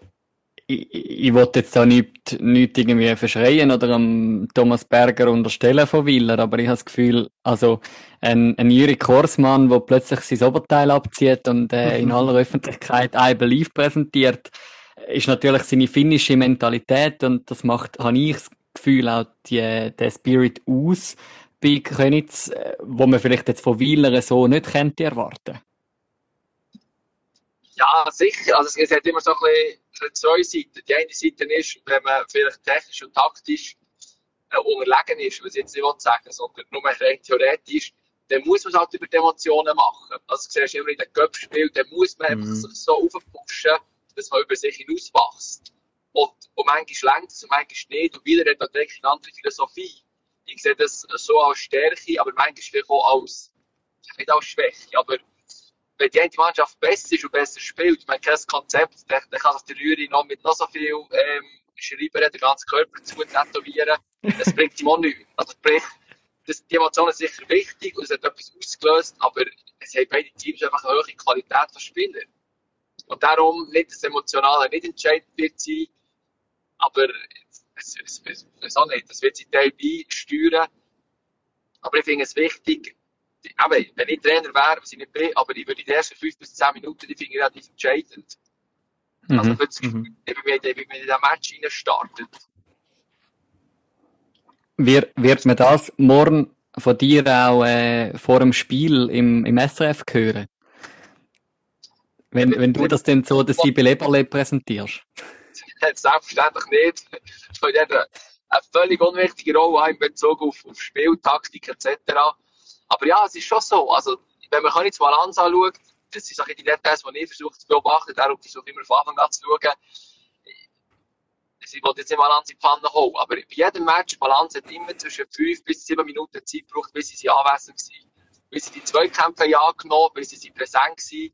ich, ich wollte jetzt da nicht, nicht irgendwie verschreien oder am Thomas Berger unterstellen von Willer, aber ich habe das Gefühl, also ein, ein Juri Korsmann, der plötzlich sein Oberteil abzieht und äh, in aller Öffentlichkeit I Believe präsentiert, ist natürlich seine finnische Mentalität und das macht, habe ich das Gefühl, auch die, der Spirit aus bei Könitz, äh, wo man vielleicht jetzt von Wieler so nicht könnte erwarten Ja, sicher. Also es hat immer so ein bisschen zwei Seiten. Die eine Seite ist, wenn man vielleicht technisch und taktisch äh, unterlegen ist, was ich jetzt nicht sagen sondern nur rein theoretisch, dann muss man es halt über die Emotionen machen. Also du siehst immer in den Köpfspiel, dann muss man mhm. einfach sich so aufpushen, dass man über sich hinauswächst. Und, und manchmal längt es und manchmal nicht. Und Wieler hat natürlich eine andere Philosophie ich sehe das so als Stärke, aber manchmal auch als, nicht als Schwäche, aber wenn die eine Mannschaft besser ist und besser spielt, man kennt das Konzept, dann, dann kann sich der Rühri noch mit noch so viel ähm, Schreiber den ganzen Körper zu tätowieren. Das bringt ihm auch nichts. Also sprich, das, die Emotionen sind sicher wichtig und es hat etwas ausgelöst, aber es haben beide Teams einfach eine hohe Qualität von Spielern. Und darum nicht das Emotionale nicht entscheidend wird sein, aber auch nicht, das wird sie Teil beisteuern. Aber ich finde es wichtig, aber wenn ich Trainer wäre, was ich nicht bin, aber ich würde die ersten 5 bis 10 Minuten, die finde ich relativ entscheidend. Mhm. Also, für das Gefühl, wie man in den Match rein startet. Wird, wird man das morgen von dir auch äh, vor dem Spiel im, im SRF hören? Wenn, wenn du das dann so, dass sie Leberle präsentierst? Selbstverständlich nicht. Weil der eine völlig unwichtige Rolle in Bezug auf, auf Spieltaktik etc. Aber ja, es ist schon so. Also, wenn man jetzt Balance anschaut, das sind die Details, die ich versuche zu beobachten, darum versuche ich immer von Anfang an zu schauen. Ich wollte jetzt nicht Balance in die Pfanne holen, aber bei jedem Match, Balance hat immer zwischen 5 bis 7 Minuten Zeit gebraucht, bis sie anwesend waren. Bis sie die Zweikämpfe angenommen bis sie präsent waren.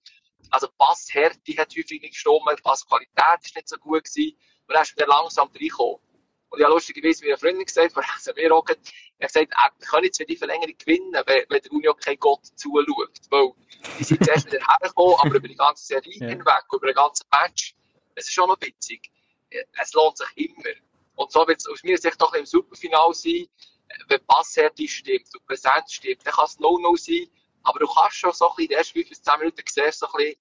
Also Passhärte hat häufig nicht gestimmt, Passqualität war nicht so gut gewesen. Und dann ist wieder langsam reingekommen. Und ich habe lustigerweise mir eine Freundin gesagt, von also wir auch, er hat gesagt, wir können jetzt die Verlängerung gewinnen, wenn, wenn der Union kein Gott zuschaut. Weil die sind zuerst wieder hergekommen, aber über die ganze Serie ja. hinweg, über den ganzen Match. Es ist schon noch witzig. Es lohnt sich immer. Und so wird es aus meiner Sicht doch im Superfinal sein, wenn Passhärte stimmt und Präsenz stimmt, dann kann es No-No sein, aber du kannst schon so ein bisschen in den ersten 5 bis 10 Minuten sehen, so ein bisschen,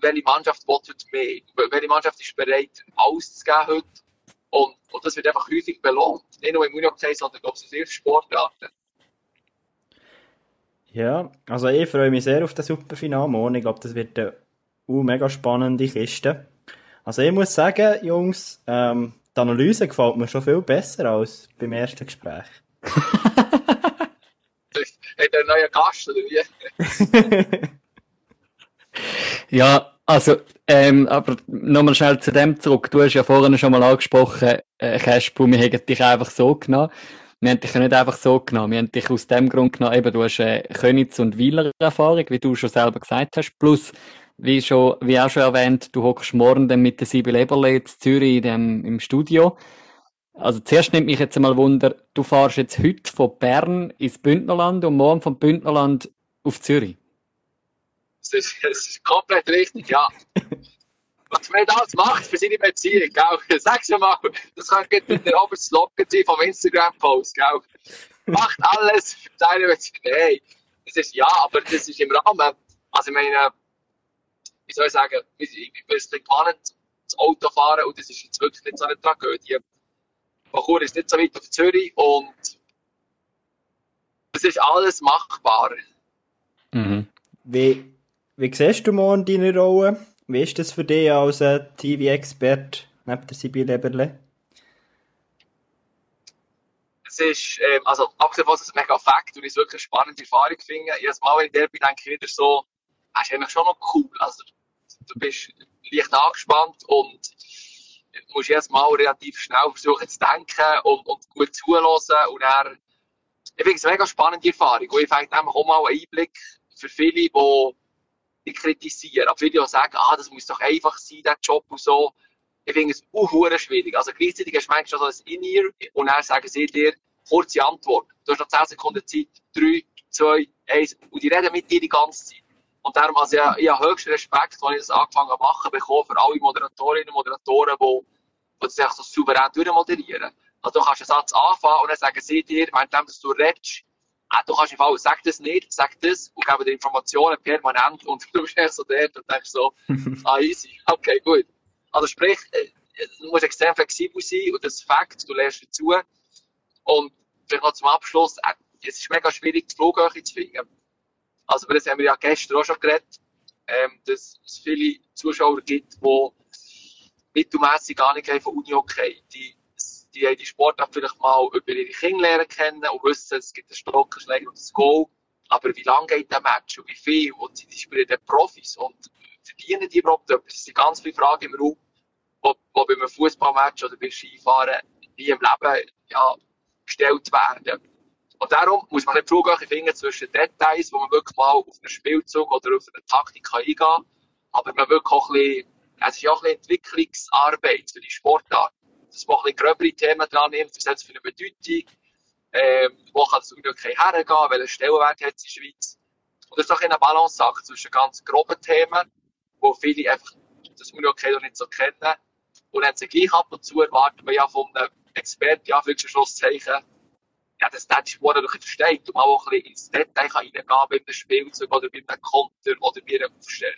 welche Mannschaft will heute mehr, welche Mannschaft ist bereit, alles zu geben heute und, und das wird einfach häufig belohnt. Nicht nur im Unihockey, sondern glaube ich in vielen Sportarten. Ja, also ich freue mich sehr auf das Superfinale morgen. Ich glaube, das wird eine uh, mega spannende Kiste. Also ich muss sagen, Jungs, ähm, die Analyse gefällt mir schon viel besser als beim ersten Gespräch. Hat er einen neuen Gast, oder wie? ja, also, ähm, aber nochmal schnell zu dem zurück. Du hast ja vorhin schon mal angesprochen, äh, wir haben dich einfach so genommen. Wir haben dich ja nicht einfach so genommen. Wir haben dich aus dem Grund genommen, eben, du hast äh, Könitz- und Wieler-Erfahrung, wie du schon selber gesagt hast. Plus, wie, schon, wie auch schon erwähnt, du hockst morgen mit der Sibyl Eberle in Zürich in dem, im Studio. Also zuerst nimmt mich jetzt einmal Wunder, du fahrst jetzt heute von Bern ins Bündnerland und morgen vom Bündnerland auf Zürich. Das ist, das ist komplett richtig, ja. Was man das macht für seine Beziehung, gell? Sag's mal, das kann nicht der oberste Slogan sein vom Instagram-Post, gell? Macht alles für deine Beziehung. Nein, das ist ja, aber das ist im Rahmen. Also, ich meine, wie soll ich sagen, ich bin es spannend, das Auto fahren und das ist jetzt wirklich nicht so eine Tragödie. Bachur ist nicht so weit auf Zürich und es ist alles machbar. Mhm. Wie wie siehst du morgen deine Rolle? Wie ist das für dich als TV-Experte neben der Sibylle Eberle? Es ist, ähm, also abgesehen davon, dass es mega Fakt und ich es wirklich eine spannende Erfahrung finde, jedes Mal, wenn ich der bin, denke ich wieder so, das ist eigentlich schon noch cool. Also, du bist leicht angespannt und musst jedes Mal relativ schnell versuchen zu denken und, und gut zulassen und dann, ich finde es eine mega spannende Erfahrung und ich finde auch mal einen Einblick für viele, die ich kritisiere. Aber viele auch sagen, ah, das muss doch einfach sein, der Job und so. Ich finde es auch schwierig. Also gleichzeitig hast du manchmal so ein In-Ear und dann sagen sie dir, kurze Antwort. Du hast noch 10 Sekunden Zeit, 3, 2, 1 und die reden mit dir die ganze Zeit. Und darum, also ich, ich habe höchsten Respekt, als ich das angefangen habe machen, bekommen für alle Moderatorinnen und Moderatoren, die, die das echt so souverän durchmoderieren. Also du kannst einen Satz anfangen und dann sagen sie dir, während du redest, ah, du kannst im Fall, sag das nicht, sag das und gebe dir Informationen permanent und du bist erst so dort und denkst so, ah, easy, okay, gut. Also sprich, du musst extrem flexibel sein und das Fakt, du lernst dazu. Und vielleicht noch zum Abschluss, es ist mega schwierig, die Flughöhe zu finden. Also, das haben wir ja gestern auch schon geredet, ähm, dass es viele Zuschauer gibt, die mittelmässig Ahnung haben von Uni-Hockey. Die die haben die Sportart vielleicht mal über ihre Kinder lernen kennen und wissen, es gibt einen Stockenschläger und ein Goal. Aber wie lange geht der Match und wie viel? Und sie spielen dann Profis und verdienen die überhaupt etwas? Das sind ganz viele Fragen im Raum, die, die bei einem Fußballmatch oder beim Skifahren nie im Leben ja, gestellt werden. Und darum muss man nicht Flughafen finden zwischen Details, wo man wirklich mal auf einen Spielzug oder auf eine Taktik eingehen kann. Aber man wirklich auch ein bisschen, es ist ja auch ein bisschen Entwicklungsarbeit für die Sportart dass man ein bisschen gröbere Themen dran nimmt, was hat es für eine Bedeutung, ähm, wo kann das Unihockey hergehen, welchen Stellenwert hat es in der Schweiz. Und das ist doch eine Balance zwischen ganz groben Themen, wo viele einfach das Unihockey noch nicht so kennen. Und dann gleich ab und zu erwarten wir ja von einem Experten, ja, für Schlusszeichen, ja, dass der Sport natürlich versteht und auch ein bisschen ins Detail reingehen kann bei einem Spielzug oder bei einem Konter oder bei einer Aufstellung.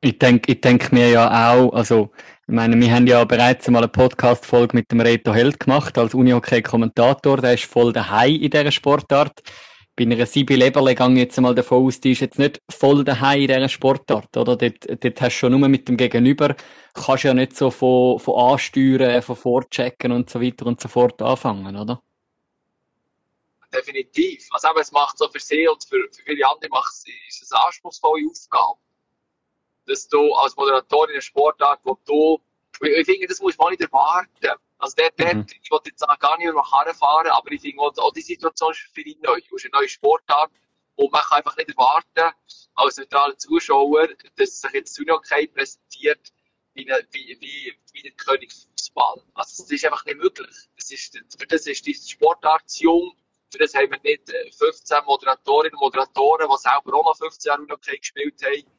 Ich denke, ich denke mir ja auch, also, ich meine, wir haben ja bereits einmal eine Podcast-Folge mit dem Reto Held gemacht, als Unihockey-Kommentator. Der ist voll daheim in dieser Sportart. Bei einer Sibi Leberle gehe ich jetzt einmal davon aus, die ist jetzt nicht voll daheim in dieser Sportart, oder? Dort, dort hast du schon nur mit dem Gegenüber, kannst ja nicht so von, von ansteuern, von vorchecken und so weiter und so fort anfangen, oder? Definitiv. Also, aber es macht so für sie und für, für viele andere macht es, ist es eine anspruchsvolle Aufgabe dass du als Moderatorin in Sportart, wo du, ich finde, das muss man nicht erwarten. Also dort, dort mhm. ich wollte jetzt gar nicht mehr fahren, aber ich finde auch die Situation ist für ihn neu. Es ist eine neue Sportart und man kann einfach nicht erwarten, als neutraler Zuschauer, dass sich jetzt Unihockey präsentiert wie, eine, wie, wie, wie der König Fußball. Also das ist einfach nicht möglich. Das ist, für das ist diese Sportart zu jung, für das haben wir nicht 15 Moderatorinnen und Moderatoren, die selber auch noch 15 Jahre Unihockey gespielt haben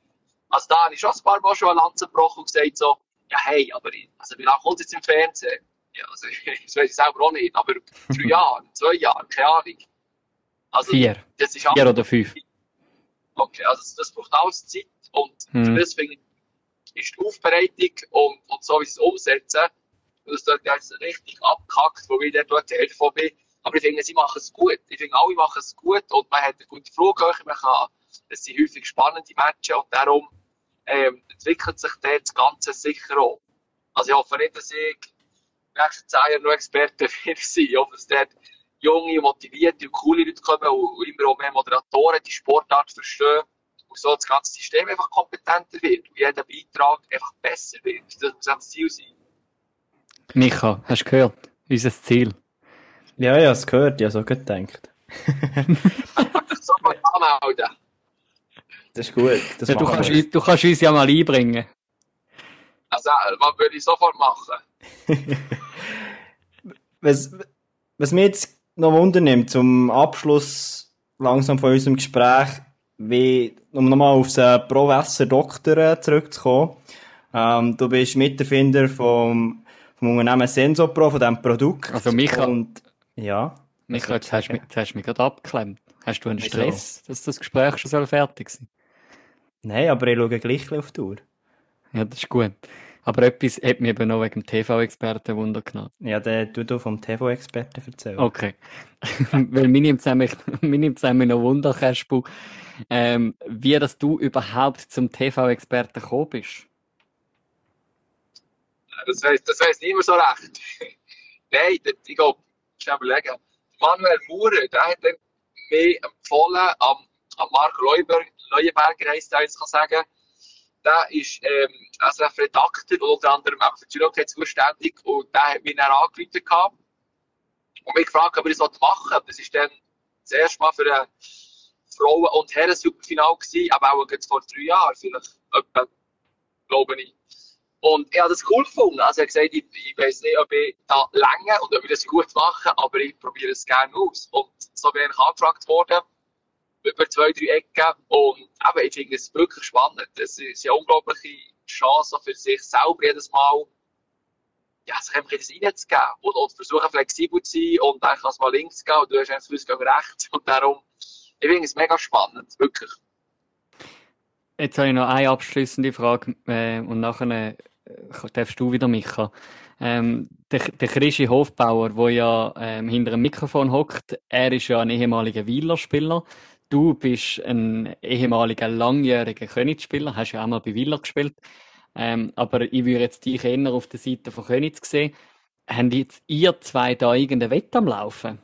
also da habe ich schon ein paar Mal schon eine Lanze gebrochen und gesagt so, ja hey, aber also wie lange kommt es jetzt im Fernsehen? Ja, also das weiß ich selber auch nicht, aber drei Jahre, zwei Jahre, keine Ahnung. Also, Vier. Das ist Vier oder fünf. Okay, also das, das braucht alles Zeit und hm. deswegen ist die Aufbereitung und, und so wie sie es umsetzen, und das dort jetzt richtig abgekackt, wo ich dort Teil davon bin. Aber ich finde, sie machen es gut. Ich finde, alle machen es gut und man hat eine gute Flughöhe, man kann, es sind häufig spannende Matches und darum ähm, entwickelt sich dort das Ganze sicher auch. Also ich hoffe nicht, dass ich nächsten zehn Jahren noch Experte werde sein. Ich hoffe, dass dort junge, motivierte und coole Leute kommen und immer auch mehr Moderatoren die Sportart verstehen und so das ganze System einfach kompetenter wird und jeder Beitrag einfach besser wird. Das muss auch das Ziel sein. Micha, hast du gehört? Unser Ziel. Ja, ja, es gehört, ja, so gedacht. Sofort anmelden. Das ist gut. Das ja, du, kannst, du kannst uns ja mal einbringen. Also, was würde ich sofort machen? was, was mich jetzt noch wundernimmt, zum Abschluss langsam von unserem Gespräch, wie, um nochmal auf den Professor-Doktor äh, zurückzukommen. Ähm, du bist Miterfinder vom, vom Unternehmen Sensopro, von diesem Produkt. Also Micha, und, ja. Micha, jetzt hast, mich, jetzt hast du mich gerade abgeklemmt. Hast du einen Stress, dass das Gespräch schon fertig sein Nein, aber ich schaue gleich auf die Uhr. Ja, das ist gut. Aber etwas hat mich eben noch wegen dem TV-Experten Wunder genommen. Ja, der du du vom TV-Experten erzählen. Okay. Weil mir nimmt es nämlich noch Wunder, Kaspu, ähm, wie dass du überhaupt zum TV-Experten gekommen bist. Das weiß, das weiß niemand so recht. Nein, ich glaube, ich muss überlegen. Manuel Maurer, der hat mich empfohlen am, am Mark Leuber, Leuenberger heisst der, jetzt kann sagen. Der ist ähm, SRF-Redakteur und unter anderem auch für die Zürich zuständig und der hat mich dann gehabt und mich gefragt, ob er das machen Das ist dann das erste Mal für ein Frauen- und Herren-Superfinal aber auch vor drei Jahren vielleicht, etwa, glaube ich. Und er hat das cool gefunden. Also er hat gesagt, ich, ich weiß nicht, ob ich da länger und ob ich das gut mache, aber ich probiere es gerne aus. Und so bin ich angefragt worden über zwei, drei Ecken. Und eben, ich finde es wirklich spannend. Es ist eine unglaubliche Chance für sich selber jedes Mal, ja, sich einfach in das reinzugeben und, und versuchen flexibel zu sein und dann kann es mal links gehen und du hast einfach Gefühl, rechts. Und darum, ich finde es mega spannend, wirklich. Jetzt habe ich noch eine abschließende Frage äh, und nachher äh, darfst du wieder, Micha. Ähm, der, der Christi Hofbauer, der ja ähm, hinter dem Mikrofon hockt, er ist ja ein ehemaliger Wieler-Spieler. Du bist ein ehemaliger langjähriger Königsspieler, hast ja auch mal bei Villa gespielt. Ähm, aber ich würde jetzt dich eher auf der Seite von Königs sehen. Haben jetzt ihr zwei da irgendeine Wette am Laufen?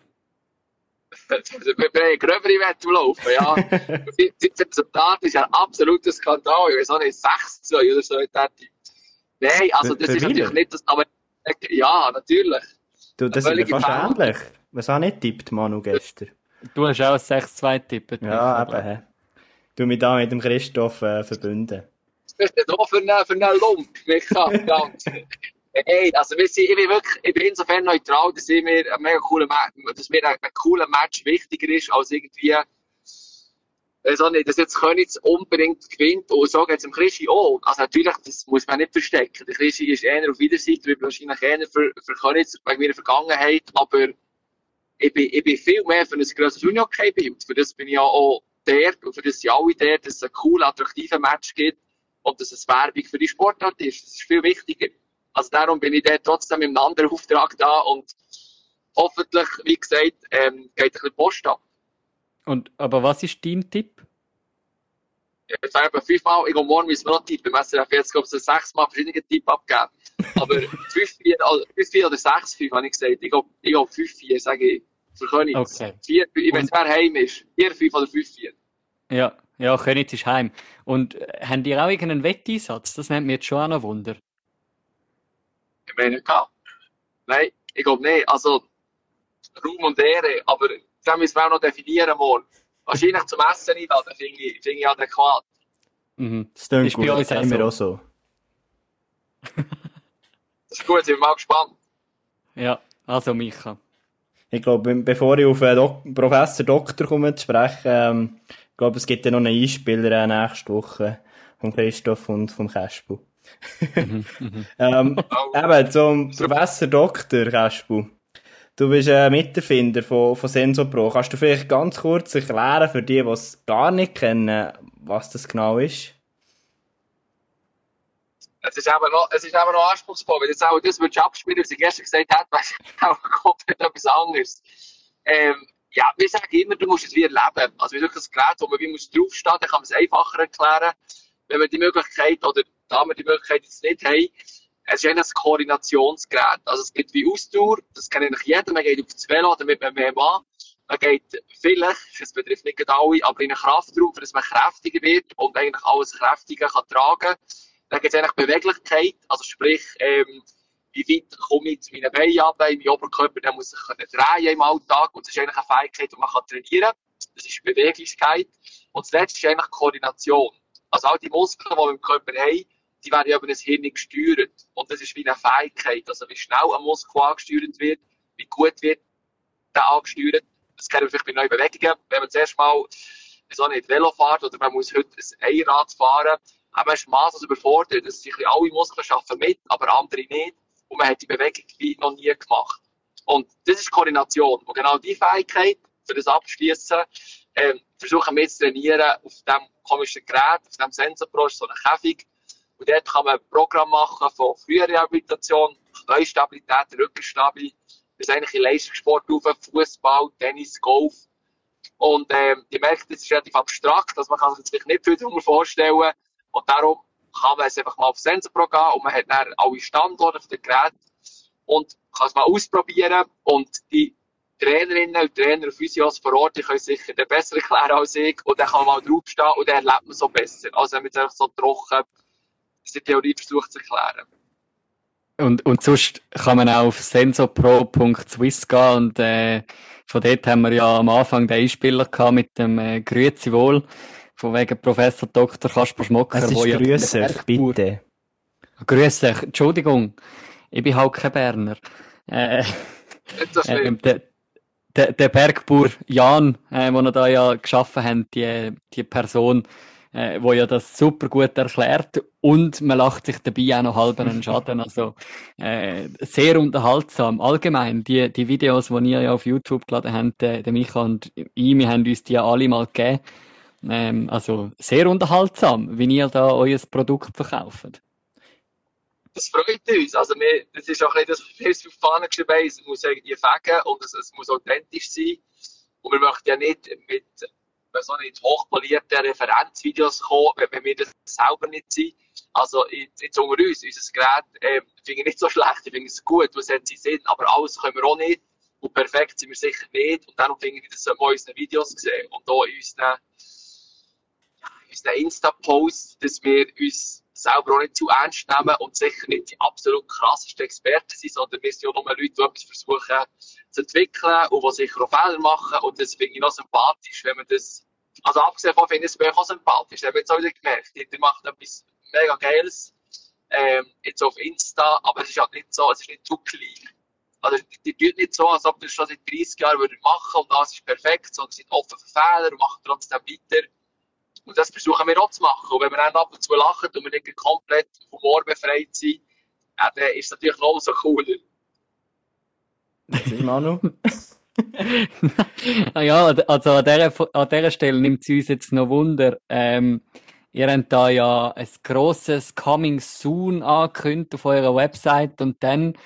Wir haben gröbere Wette am Laufen, ja. das Resultat ist ein absoluter Skandal. Ich weiß auch nicht, 6-2 oder so. Nein, also das für ist natürlich nicht das, aber ja, natürlich. Du, das ist fast ähnlich. Was auch nicht tippt, Manu, gestern. Du hast auch ein 6-2 tippet. Ja, eben. He. Du mich da mit dem Christoph äh, verbinden. Was bist du da für einen, für einen Lump, Micha? Hey, also wir sind, ich bin wirklich, ich bin insofern neutral, dass, ich mir ein mega cooler, dass mir ein, ein cooler Match wichtiger ist, als irgendwie also nicht, dass jetzt Königs unbedingt gewinnt und so geht es dem Christi auch. Also natürlich, das muss man nicht verstecken. Der Christi ist eher auf Wiederseite, wie wahrscheinlich eher für, für Königs wegen meiner Vergangenheit, aber ich bin, ich bin viel mehr für ein grosses Unihockey-Bild. Für das bin ich ja auch der und für das sind alle der, dass es einen coolen, attraktiven Match gibt und dass es Werbung für die Sportart ist. Das ist viel wichtiger. Also darum bin ich da trotzdem einem anderen Auftrag da und hoffentlich, wie gesagt, ähm, geht ein bisschen Post ab. Und, aber was ist dein Tipp? Jetzt habe ich fünfmal, ich gehe morgen müssen wir noch tippen. Im SRF jetzt, glaube ich, sechsmal verschiedene Tipp abgeben. Aber 5-4 also, oder 6-5 habe ich gesagt. Ich gehe, ich gehe 5-4, sage ich. Für Königs. Okay. Vier, ich weiß, wer heim ist. 4-5 oder 5-4. Ja, ja, Königs ist heim. Und äh, haben die auch irgendeinen Wetteinsatz? Das nennt mich jetzt schon auch noch Wunder. Ich meine, ja. Nein, ich glaube nicht. Also, Ruhm und Ehre, aber das müssen wir auch noch definieren morgen. Wahrscheinlich zum Essen einladen, finde ich, finde ich adäquat. Mhm. Das klingt Ist gut, bei uns das auch haben wir so. auch so. Das ist gut, sind wir mal gespannt. Ja, also Micha. Ich glaube, bevor ich auf den Dok Professor Doktor komme zu sprechen, ähm, ich glaube, es gibt ja noch einen Einspieler äh, nächste Woche von Christoph und vom Kaspu. ähm, eben, zum Professor Doktor Kaspu. Du bist ein Miterfinder von, von SensoPro. Kannst du vielleicht ganz kurz erklären für die, die es gar nicht kennen, was das genau ist? Es ist eben noch, es ist eben noch anspruchsvoll. Wenn jetzt auch das würdest abspielen, was ich gestern gesagt habe, weiss ich auch komplett etwas anderes. Ähm, ja, wir sagen immer, du musst es wie erleben. Also, wie wirklich ein Gerät, wo man wie muss draufstehen, dann kann man es einfacher erklären. Wenn wir die Möglichkeit, oder da wir die Möglichkeit jetzt nicht haben, es ist ein Koordinationsgerät. Also, es gibt wie Ausdauer, das kennt eigentlich jeder. Man geht auf das Velo, damit man mehr macht. Man geht vielleicht, das betrifft nicht alle, aber in einen Kraftraum, dass man kräftiger wird und eigentlich alles Kräftige kann tragen. Dann gibt es eigentlich Beweglichkeit, also sprich, ähm, wie weit komme ich zu meinen Beinen ab, in meinem Oberkörper, der muss können drehen im Alltag und das ist eigentlich eine Fähigkeit, die man kann trainieren kann. Das ist Beweglichkeit. Und das letzte ist eigentlich Koordination. Also all die Muskeln, die wir im Körper haben, die werden ja über das Hirn gesteuert. Und das ist wie eine Fähigkeit. Also wie schnell ein Muskel angesteuert wird, wie gut wird der angesteuert. Das kennen wir vielleicht bei neuen Bewegungen. Wenn man zuerst mal so nicht Velo fährt oder man muss heute ein Einrad fahren, aber man ist maßlos überfordert. Das sind alle Muskeln schaffen mit, aber andere nicht. Und man hat die Bewegung wie noch nie gemacht. Und das ist Koordination. Und genau die Fähigkeit, für das Abschließen, ähm, versuchen wir zu trainieren auf dem komischen Gerät, auf dem Sensorpro, so einer Käfig. Und dort kann man ein Programm machen von Frührehabilitation, Neustabilität, Rückenstabi, bis eigentlich in Leistungssport rauf, Fußball, Tennis, Golf. Und ähm, die merkt, das ist relativ abstrakt, also man kann sich vielleicht nicht viel darunter vorstellen. Und darum kann man es einfach mal auf Sensorpro gehen und man hat dann alle Standorte auf dem Gerät und kann es mal ausprobieren. Und die Trainerinnen und Trainer und Physios vor Ort, die können sicher besser erklären als ich. Und dann kann man mal draufstehen und dann erlebt man so besser. Also wenn man jetzt einfach so trocken die Theorie versucht zu erklären. Und, und sonst kann man auch auf sensopro.swiss gehen und äh, von dort haben wir ja am Anfang den Einspieler gehabt mit dem äh, Grüezi wohl, von wegen Professor Dr. Kasper Schmocker. Es ist wo ja grüß der euch, bitte. Grüß euch, Entschuldigung, ich bin halt kein Berner. Äh, ähm, der, der, der Bergbauer Jan, äh, den er da ja geschaffen hat, die, die Person, äh, wo ja das super gut erklärt und man lacht sich dabei auch noch halb einen Schaden. Also äh, sehr unterhaltsam. Allgemein, die, die Videos, die ihr ja auf YouTube geladen habt, der, der Micha und ich, wir haben uns die ja alle mal gegeben. Ähm, also sehr unterhaltsam, wie ihr da euer Produkt verkauft. das freut uns. Also, wir, das ist auch nicht, dass wir es auf die Fahne geschrieben haben. Es muss irgendwie fegen und es, es muss authentisch sein. Und wir möchten ja nicht mit so nicht hochpolierten Referenzvideos kommen, wenn, wir das selber nicht sind. Also, jetzt, unter uns, unser Gerät, äh, finde ich nicht so schlecht, ich finde es gut, was hat sie Sinn, aber alles können wir auch nicht. Und perfekt sind wir sicher nicht. Und darum finde ich, das sollten wir in unseren Videos sehen. Und auch in unseren, ja, in unseren Insta-Posts, dass wir uns selber auch nicht zu ernst nehmen und sicher nicht die absolut krassesten Experten sind, sondern wir sind ja nur Leute, die etwas versuchen zu entwickeln und die sicher auch Fehler machen. Und das finde ich noch sympathisch, wenn man das, also abgesehen davon finde ich es euch auch sympathisch. Haben wir jetzt auch wieder gemerkt. Ihr macht etwas mega Geiles, ähm, jetzt auf Insta, aber es ist halt nicht so, es ist nicht zu klein. Also, die, tut nicht so, als ob ihr schon seit 30 Jahren machen und das ist perfekt, sondern sind offen für Fehler und machen trotzdem weiter. Und das versuchen wir auch zu machen. Und wenn wir dann ab und zu lachen und wir nicht komplett humorbefreit sind, ja, dann ist es natürlich noch so cooler. Was ist Manu? naja, also an dieser, an dieser Stelle nimmt es uns jetzt noch Wunder. Ähm, ihr habt da ja ein grosses Coming Soon angekündigt auf eurer Website und dann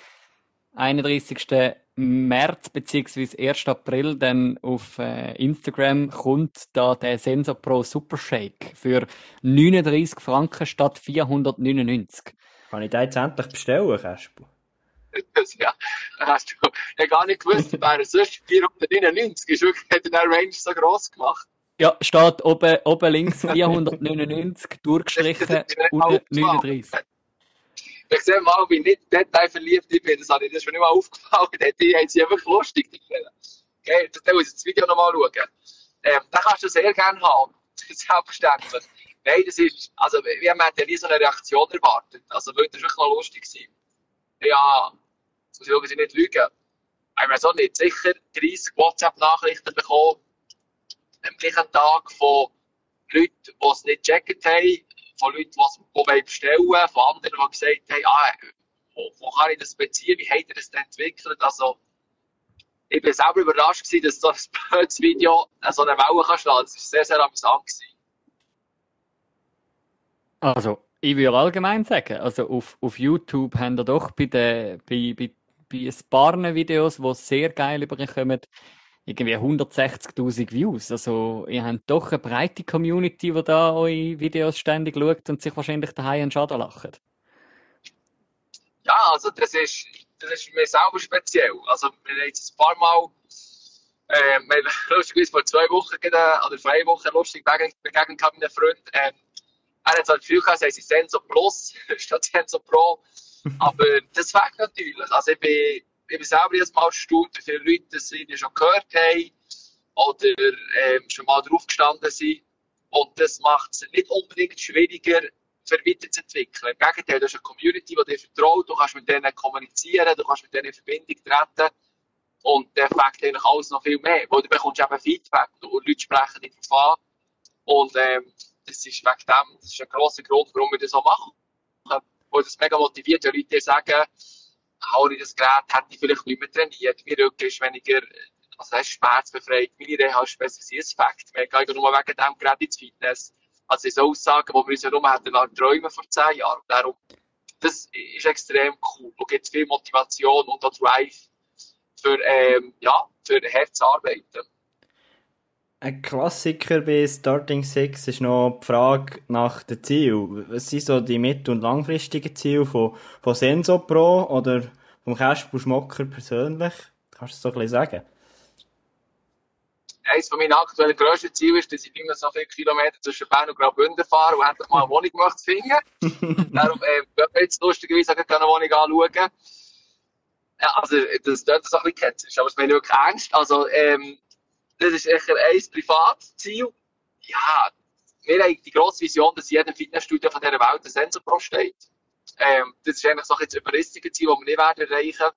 31. März bzw. 1. April dann auf äh, Instagram kommt da der Sensor Pro Super Shake für 39 Franken statt 499. Kann ich den jetzt endlich bestellen, Kasper? ja, hast du ja gar nicht gewusst, wäre sonst 499 ist wirklich, hat der Range so gross gemacht. Ja, steht oben, oben links 499 durchgestrichen und 39. Ich sehe mal, wie nicht detailverliebt ich bin, das ich das schon nicht mal aufgefallen. Die haben sie einfach lustig, die Okay, das muss ich das Video nochmal schauen. Ähm, den kannst du sehr gerne haben. Selbstverständlich. Nein, das ist, also, wir haben ja nie so eine Reaktion erwartet. Also, würde das wirklich lustig sein. Ja, muss ich wirklich nicht lügen. Ich weiß auch nicht, sicher 30 WhatsApp-Nachrichten bekommen, am gleichen Tag von Leuten, die es nicht gecheckt haben, von Leuten, die es bestellen wollen, von anderen, die gesagt haben, ah, wo, wo kann ich das beziehen, wie habt ihr das entwickelt? Also, ich war selber überrascht gewesen, dass so ein blödes Video so eine Welle kann schlagen. Das war sehr, sehr amüsant. Gewesen. Also, ich würde allgemein sagen, also auf, auf YouTube haben wir doch bei, den, bei, bei, bei ein paar Videos, die sehr geil überkommen, irgendwie 160.000 Views. Also, ihr habt doch eine breite Community, die da eure Videos ständig schaut und sich wahrscheinlich daheim einen Schaden lacht. Ja, also das ist, das ist mir selber speziell. Also, wir haben jetzt ein paar Mal, äh, wir haben lustigerweise vor zwei Wochen oder vor einer Woche lustig begegnet mit einem Freund. Äh, er hat halt viel gehabt, sie Sensor Plus statt Sensor Pro. Aber das fehlt natürlich. Also ich bin, ich bin selber jetzt mal erstaunt, wie viele Leute das Video schon gehört haben oder ähm, schon mal drauf gestanden sind. Und das macht es nicht unbedingt schwieriger, für weiterzuentwickeln. Im Gegenteil, du hast eine Community, die dir vertraut, du kannst mit denen kommunizieren, du kannst mit denen in Verbindung treten. Und der fängt eigentlich alles noch viel mehr, weil du bekommst eben Feedback und Leute sprechen dich drauf an. Und ähm, das ist wegen dem, das ist ein grosser Grund, warum wir das so machen. Weil das mega motiviert, ja Leute sagen, habe ich das Gerät, hätte ich vielleicht nicht mehr trainiert, mein Rücken ist weniger, also das ist schmerzbefreit, meine Reha ist besser, sie ist Fakt. Wir gehen nur wegen dem Gerät ins Fitness. Also so Aussagen, die wir uns ja nur hätten träumen vor zehn Jahren. Darum, das ist extrem cool und gibt viel Motivation und auch Drive für, ähm, ja, für Herzarbeiten. Ein Klassiker bei Starting Six ist noch die Frage nach den Zielen. Was sind so die mittel- und langfristigen Ziele von, von Senso Pro oder vom Kasper Schmocker persönlich? Kannst du das so ein bisschen sagen? Eines von meinen aktuellen grössten Zielen ist, dass ich immer so viele Kilometer zwischen Bern und Graubünden fahre und endlich mal eine Wohnung möchte finden. Darum, äh, wenn wir jetzt lustigerweise eine Wohnung anschauen. Ja, also, das dort so ein bisschen ketzerisch, aber es meine wirklich ernst. Also, ähm, das ist echt ein Privatziel. Ja, wir haben die grosse Vision, dass jeder Fitnessstudio von dieser Welt ein Sensor steht. Ähm, das ist eigentlich so ein überristige Ziel, das wir nicht werden erreichen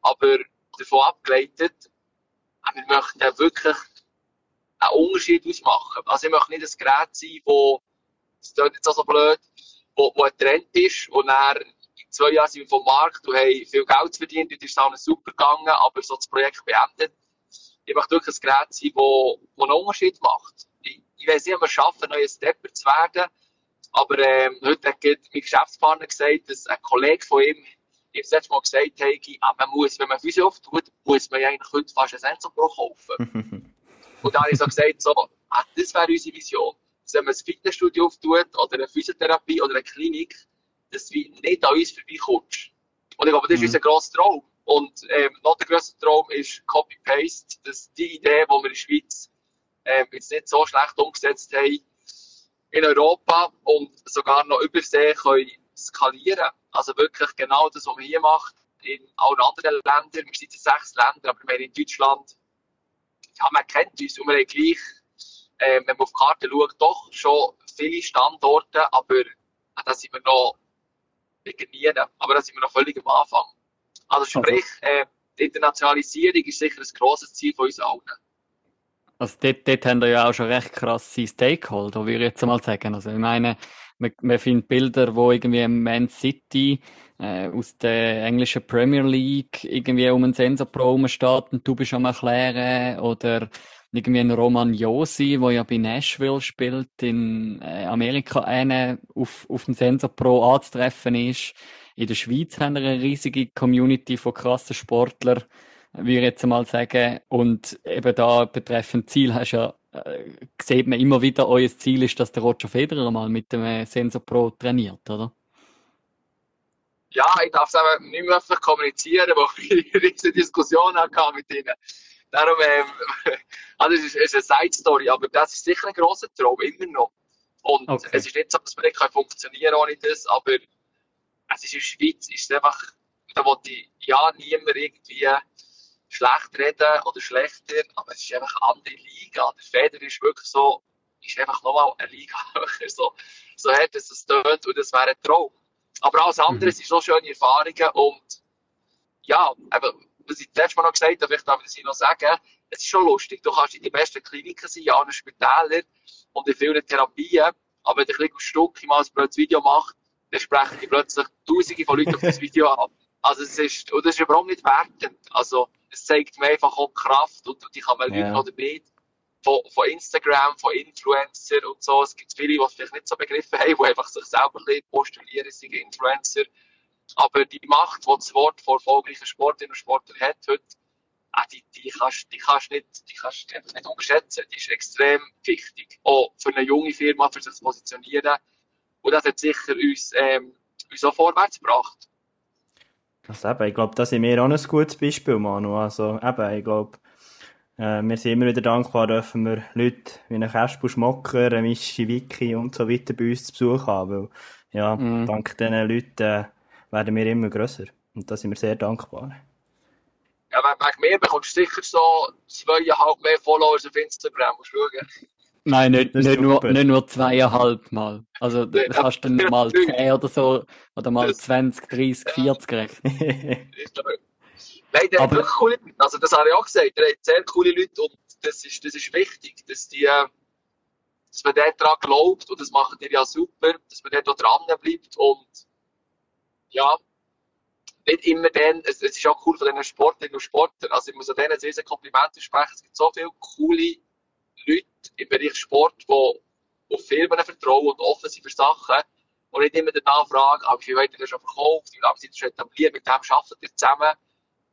Aber davon abgeleitet, wir möchten wirklich einen Unterschied ausmachen. Also ich möchte nicht ein Gerät sein, wo, das klingt jetzt auch so blöd, wo, wo ein Trend ist und dann in zwei Jahren sind wir vom Markt und haben viel Geld verdient und ist es auch super gegangen, aber so das Projekt beendet ich möchte wirklich ein Gerät sein, das einen Unterschied macht. Ich, ich weiß nicht, ob wir es schaffen, ein neuer Stepper zu werden, aber ähm, heute hat mein Geschäftspartner gesagt, dass ein Kollege von ihm ihm das letzte Mal gesagt hat, man muss, wenn man Physio auftut, muss man eigentlich heute fast ein Sensor Pro kaufen. Und dann habe ich so gesagt, so, ah, das wäre unsere Vision. Dass wenn man ein Fitnessstudio auftut, oder eine Physiotherapie, oder eine Klinik, dass du nicht an uns vorbeikommst. Und ich glaube, das ist mhm. unser grosser Traum. Und ähm, noch der grösste Traum ist Copy-Paste, dass die Idee, die wir in der Schweiz ähm, jetzt nicht so schlecht umgesetzt haben, in Europa und sogar noch übersee können skalieren. Also wirklich genau das, was man hier macht, in allen anderen Ländern. Wir sind in sechs Ländern, aber wir haben in Deutschland, ja, man kennt uns und wir haben gleich, äh, wenn man auf die Karte schaut, doch schon viele Standorte, aber äh, da sind wir noch wegen nie, aber da sind wir noch völlig am Anfang. Also sprich, äh, die Internationalisierung ist sicher ein grosses Ziel von uns allen. Also dort, dort haben wir ja auch schon recht krasse Stakeholder, würde ich jetzt mal sagen. Also ich meine, man, man findet Bilder, wo irgendwie Man City äh, aus der englischen Premier League irgendwie um einen Sensor Pro steht und du bist am erklären oder irgendwie ein Roman Josi, der ja bei Nashville spielt, in äh, Amerika einen auf, auf dem Sensor Pro anzutreffen ist. In der Schweiz haben wir eine riesige Community von krassen Sportlern, würde ich jetzt mal sagen. Und eben da betreffend Ziel hast ja, äh, sieht man immer wieder, euer Ziel ist, dass der Roger Federer mal mit dem Sensor Pro trainiert, oder? Ja, ich darf es aber nicht mehr öffentlich kommunizieren, weil ich eine riesige Diskussion hatte mit ihnen. Darum, ähm, also es ist, es ist eine Side-Story, aber das ist sicher ein grosser Traum, immer noch. Und okay. es ist nicht so, dass man nicht funktionieren ohne das, aber es ist in der Schweiz, ist es einfach, da wollte ich ja niemand irgendwie schlecht reden oder schlechter, aber es ist einfach eine andere Liga. Der Feder ist wirklich so, ist einfach nochmal eine Liga höher, so, so hart dass es tönt und das wäre ein Traum. Aber alles andere mhm. sind so schöne Erfahrungen und ja, eben, was ich letztes Mal noch gesagt habe, vielleicht darf ich das noch sagen, es ist schon lustig, du kannst in die besten Kliniken sein, an den Spitälern und in vielen Therapien, aber wenn du ein bisschen Stück mal ein Video macht, dann sprechen die plötzlich Tausende von Leuten auf das Video ab. Also es ist, und das ist überhaupt nicht wertend. Also es zeigt mir einfach auch Kraft und, und die kann man yeah. Leute oder nicht. Von, von Instagram, von Influencer und so. Es gibt viele, die vielleicht nicht so begriffen haben, die einfach sich selber postulieren, sind Influencer. Aber die Macht, die das Wort von erfolgreichen Sportlerinnen und Sportlern hat heute, ah, die, die kannst, die kannst nicht, die kannst einfach nicht unterschätzen. Die ist extrem wichtig. Auch für eine junge Firma, für sich zu positionieren. Und das hat sicher uns, ähm, uns auch vorwärts gebracht. Also eben, ich glaube, das sind wir auch ein gutes Beispiel, Manu. Also eben, ich glaube, äh, wir sind immer wieder dankbar, dürfen wir Leute wie einen Kasper Schmocker, einen Mischi Wiki und so weiter bei uns zu Besuch haben. Weil, ja, mm. dank diesen Leuten äh, werden wir immer grösser. Und da sind wir sehr dankbar. Ja, wegen mir bekommst du sicher so zweieinhalb mehr Followers auf Instagram. Musst schauen. Nein, nicht, nicht, nur, nicht nur zweieinhalb Mal. Also, das hast du dann mal zehn oder so, oder mal 20, 30, 40 rechnen. Nein, der hat wirklich coole Leute. Also, das habe ich auch gesagt. Der hat sehr coole Leute und das ist, das ist wichtig, dass die, äh, dass man dort dran glaubt und das macht ihr ja super, dass man dort dran bleibt und, ja, nicht immer dann, es, es ist auch cool von diesen Sportlerinnen und Sportlern, also ich muss an denen ein riesen Kompliment sprechen, es gibt so viele coole Leute im Bereich Sport, die auf Firmen vertrauen und offen sind für Sachen und nicht immer danach fragen, ah, wie wollt ihr schon verkauft, wie lange seid ihr schon etabliert, mit wem arbeitet ihr zusammen.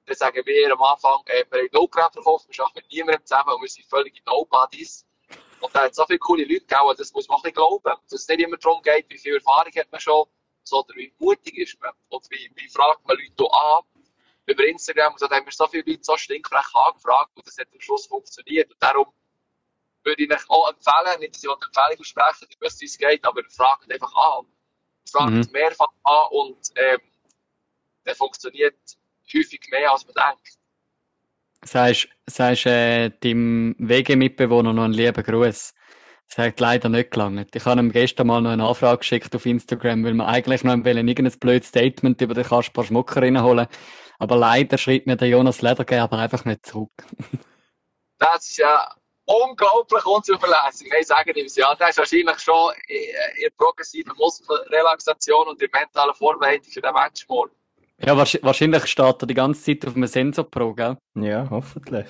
Dann sagen wir am Anfang, äh, wir haben Gramm verkauft, wir arbeiten mit niemandem zusammen und wir sind völlig Nobodies. Und da hat es so viele coole Leute gegeben, das muss man nicht glauben. Dass es nicht immer darum geht, wie viel Erfahrung hat man schon, sondern wie mutig ist man. Und wie, wie fragt man Leute an, über Instagram und so, da haben wir so viele Leute so stinkfrech angefragt und das hat am Schluss funktioniert. Und darum würde ich euch auch empfehlen, nicht, dass ich Empfehlung ausspreche, ich weiß, wie es geht, aber fragt einfach an. Fragt mhm. mehrfach an und ähm, der funktioniert häufig mehr, als man denkt. Sagst, sagst äh, deinem Wegemitbewohner noch einen lieben Gruß? Das hat leider nicht gelangt. Ich habe ihm gestern mal noch eine Anfrage geschickt auf Instagram, weil wir eigentlich noch wollen, irgendein blödes Statement über den Kaspar Schmucker reinholen. Aber leider schreibt mir der Jonas Ledergerber einfach nicht zurück. das ist ja unglaublich unzuverlässig. Nein, sagen ihm ja, der ist wahrscheinlich schon in der progressiven Muskelrelaxation und in der mentalen Vorbereitung für den Match morgen. Ja, wahrscheinlich steht er die ganze Zeit auf einem Sensor Pro, gell? Ja, hoffentlich.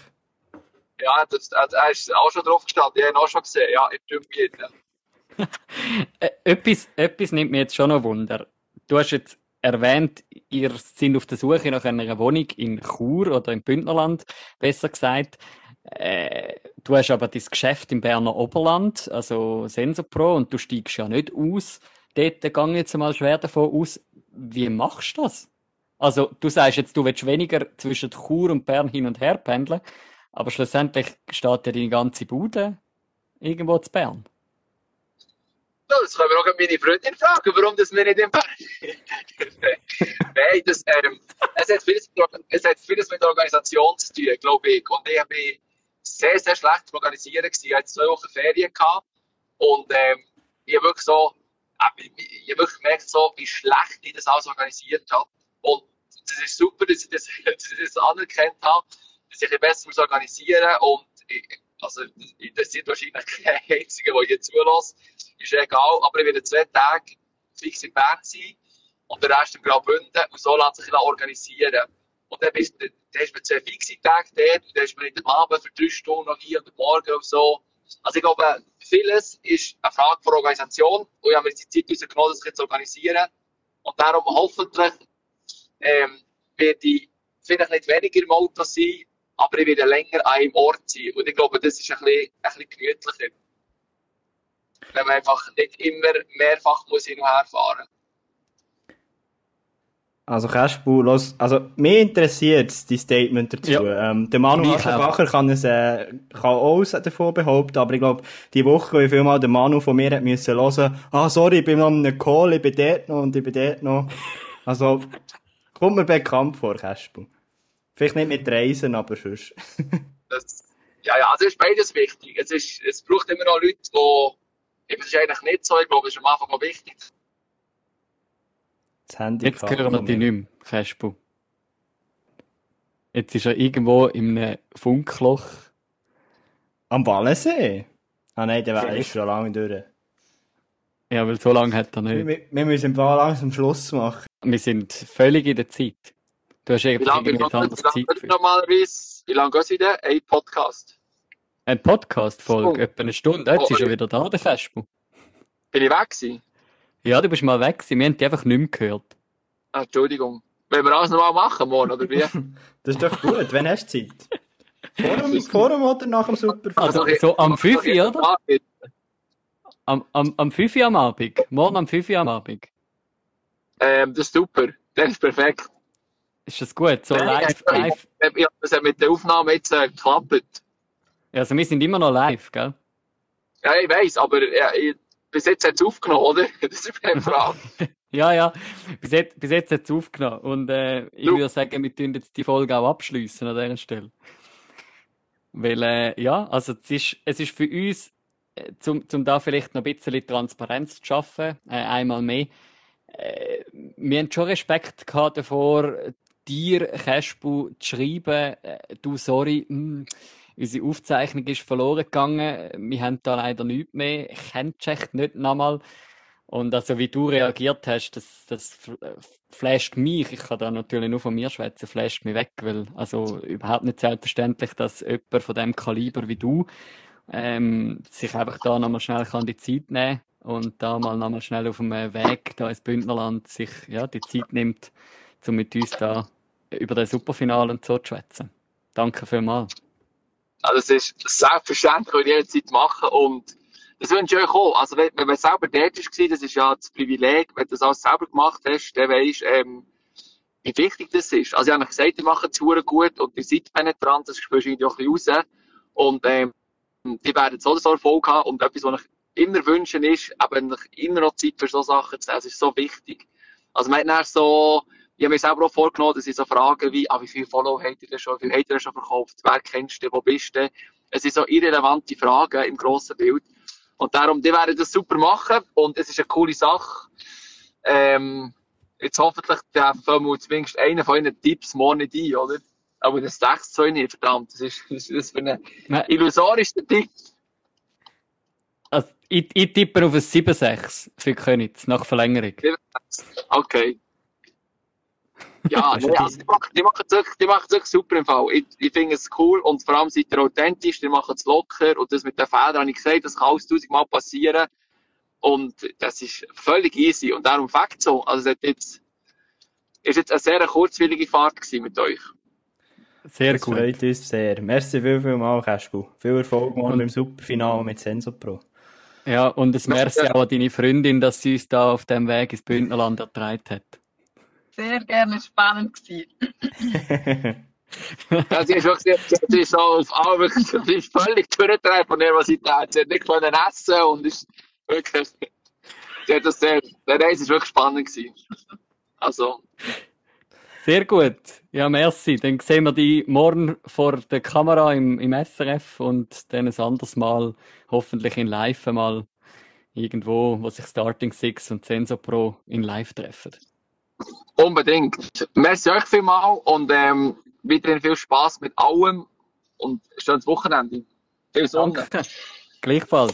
Ja, das, er ist auch schon drauf gestanden, ich habe ihn auch schon gesehen, ja, in Tümbiet. Ja. Äh, etwas, etwas nimmt mir jetzt schon noch Wunder. Du hast jetzt erwähnt, ihr seid auf der Suche nach einer Wohnung in Chur oder im Bündnerland, besser gesagt. Äh, du hast aber dein Geschäft im Berner Oberland, also Sensor Pro, und du steigst ja nicht aus. Dort gehe jetzt mal schwer davon aus. Wie machst du das? Also, du sagst jetzt, du willst weniger zwischen Chur und Bern hin und her pendeln, aber schlussendlich steht ja deine ganze Bude irgendwo zu Bern. Das können wir auch meine Freundin fragen, warum das wir nicht in Bern Nein, das, ähm, es, hat vieles, es hat vieles mit Organisation zu tun, glaube ich. Und ich habe sehr, sehr schlecht zu organisieren. Ich hatte zwei Wochen Ferien gehabt und ähm, ich habe wirklich so, äh, ich habe wirklich gemerkt, so, wie schlecht ich das alles organisiert habe. Und das ist super, dass ich das, dass ich das anerkannt habe, dass ich besser muss organisieren und ich, Also, interessiert wahrscheinlich keinen einzigen, der hier zulässt. Ist egal, aber ich werde zwei Tage fix in Bern sein und der Rest im Graubünden und so lässt sich organisieren. Und dann, bist, dann hast du zwei fixe Tage dort und dann hast du in der Abend für drei Stunden noch hier und morgen und so. Also ich glaube, vieles ist eine Frage von Organisation und ich habe mir die Zeit rausgenommen, das jetzt zu organisieren. Und darum hoffentlich ähm, werde ich vielleicht nicht weniger im Auto sein, aber ich werde länger an einem Ort sein. Und ich glaube, das ist ein bisschen, ein bisschen gemütlicher. Wenn man einfach nicht immer mehrfach muss hin und her fahren muss. Also Cashbu, los, also mich interessiert die Statement dazu. Ja. Ähm, der Manu Aschenbacher kann es äh, kann auch davon behaupten, aber ich glaube, die Woche, wie viel Mal der Manu von mir hat müssen hören, ah sorry, ich bin noch in einem Call, ich bin dort noch und ich bin dort noch. Also, kommt mir bekannt vor, Cashbu. Vielleicht nicht mit Reisen, aber sonst. das, ja, ja, also ist beides wichtig. Es, ist, es braucht immer noch Leute, die, eben, das ist eigentlich nicht so, ich glaube, das ist am Anfang auch wichtig, das Handy Jetzt hören wir dich nicht mehr, Kaspu. Jetzt ist er irgendwo in einem Funkloch. Am Wallensee? Ah nein, der ist schon lange durch. Ja, weil so lange hat er nicht. Wir, wir müssen ein paar langsam Schluss machen. Wir sind völlig in der Zeit. Du hast irgendwie ein anderes Zeit. Normalerweise, wie lange geht es wieder? Ein Podcast. Ein Podcast-Folge? Etwa eine Stunde. Jetzt ist er wieder da, der Kaspu. Bin ich weg gewesen? Ja, du bist mal weg gewesen. Wir haben dich einfach nicht mehr gehört. Ah, Entschuldigung. Wollen wir alles nochmal machen morgen, oder wie? das ist doch gut. Wann hast du Zeit? Vor dem, vor dem oder nach dem Superfest? Also, so am 5 Uhr, oder? Am, am, am 5 Uhr am Abend. Morgen am 5 Uhr am Abend. Ähm, das ist super. Das ist perfekt. Ist das gut? So live, live? Ja, das hat mit der Aufnahme jetzt äh, geklappt. Ja, also wir sind immer noch live, gell? Ja, ich weiss, aber äh, bis jetzt hat es aufgenommen, oder? Das ist meine Frage. ja, ja, bis jetzt, bis jetzt hat es aufgenommen. Und äh, ich würde sagen, wir tun jetzt die Folge auch abschließen an dieser Stelle. Weil, äh, ja, also es ist, es ist für uns, äh, zum, zum da vielleicht noch ein bisschen Transparenz zu schaffen, äh, einmal mehr, äh, wir haben schon Respekt gehabt davor, dir, Cashbu, zu schreiben, äh, du, sorry, mh, hm, Unsere Aufzeichnung ist verloren gegangen. Wir haben da leider nichts mehr. Ich kenne echt nicht nochmal. Und also, wie du reagiert hast, das, das flasht mich. Ich kann da natürlich nur von mir schwätzen, flasht mich weg, weil, also, überhaupt nicht selbstverständlich, dass jemand von dem Kaliber wie du, ähm, sich einfach da nochmal schnell kann die Zeit nehmen und da mal nochmal schnell auf dem Weg da ins Bündnerland sich, ja, die Zeit nimmt, um mit uns da über das Superfinale und so zu schwätzen. Danke vielmals. Also es ist selbstverständlich, könnt ihr jederzeit machen und das wünsche ich euch auch. Also wenn, wenn man selber dort war, das ist ja das Privileg, wenn du das alles selber gemacht hast, dann weisst ähm, wie wichtig das ist. Also ich habe gesagt, ihr macht es gut und ihr seid penetrant, das spürst du auch ein bisschen raus. Und ähm, die werden so so Erfolg haben und etwas, was ich immer wünschen ist, eben immer noch Zeit für so Sachen zu haben. Das ist so wichtig. Also man hat so ich habe mir selber auch vorgenommen, dass ich so Fragen wie, ah, wie viele Follow habt ihr denn schon, wie viel habt ihr denn schon verkauft, wer kennst du, wo bist du? Es sind so irrelevante Fragen im grossen Bild. Und darum, die werden das super machen und es ist eine coole Sache. Ähm, jetzt hoffentlich treffen wir zumindest einen von Ihren Tipps morgen nicht ein, oder? Aber das 6 zu nicht, verdammt, das ist, das ist für einen illusorischen Tipp. Also, ich, ich tippe auf ein 7-6 für Königs nach Verlängerung. Okay. Ja, nee, also die, machen, die, machen es wirklich, die machen es super im Fall. Ich, ich finde es cool und vor allem seid ihr authentisch, die machen es locker und das mit den Federn habe ich gesagt, das kann alles tausendmal passieren und das ist völlig easy und darum fängt so. Also es jetzt, ist jetzt eine sehr kurzwillige Fahrt mit euch. Sehr das gut. freut uns sehr. Merci viel, viel mal, Kaspu. Viel Erfolg morgen beim Superfinale mit Sensor Pro. Ja, und es merci auch an deine Freundin, dass sie uns da auf dem Weg ins Bündnerland ertreibt hat sehr gerne spannend gewesen. ja, sie ist wirklich, sie ist so auf alle sie ist völlig durchgetragen von Nervosität. Sie hat nicht können essen und ist wirklich, sie hat das sehr, der Reise ist wirklich spannend gewesen. Also. Sehr gut. Ja, merci. Dann sehen wir dich morgen vor der Kamera im, im SRF und dann ein anderes Mal hoffentlich in Live mal irgendwo, wo sich Starting Six und Sensor Pro in Live treffen. Unbedingt. Merci euch vielmals und ähm, weiterhin viel Spaß mit allem und schönes Wochenende. Viel Sonne. Danke. Gleichfalls.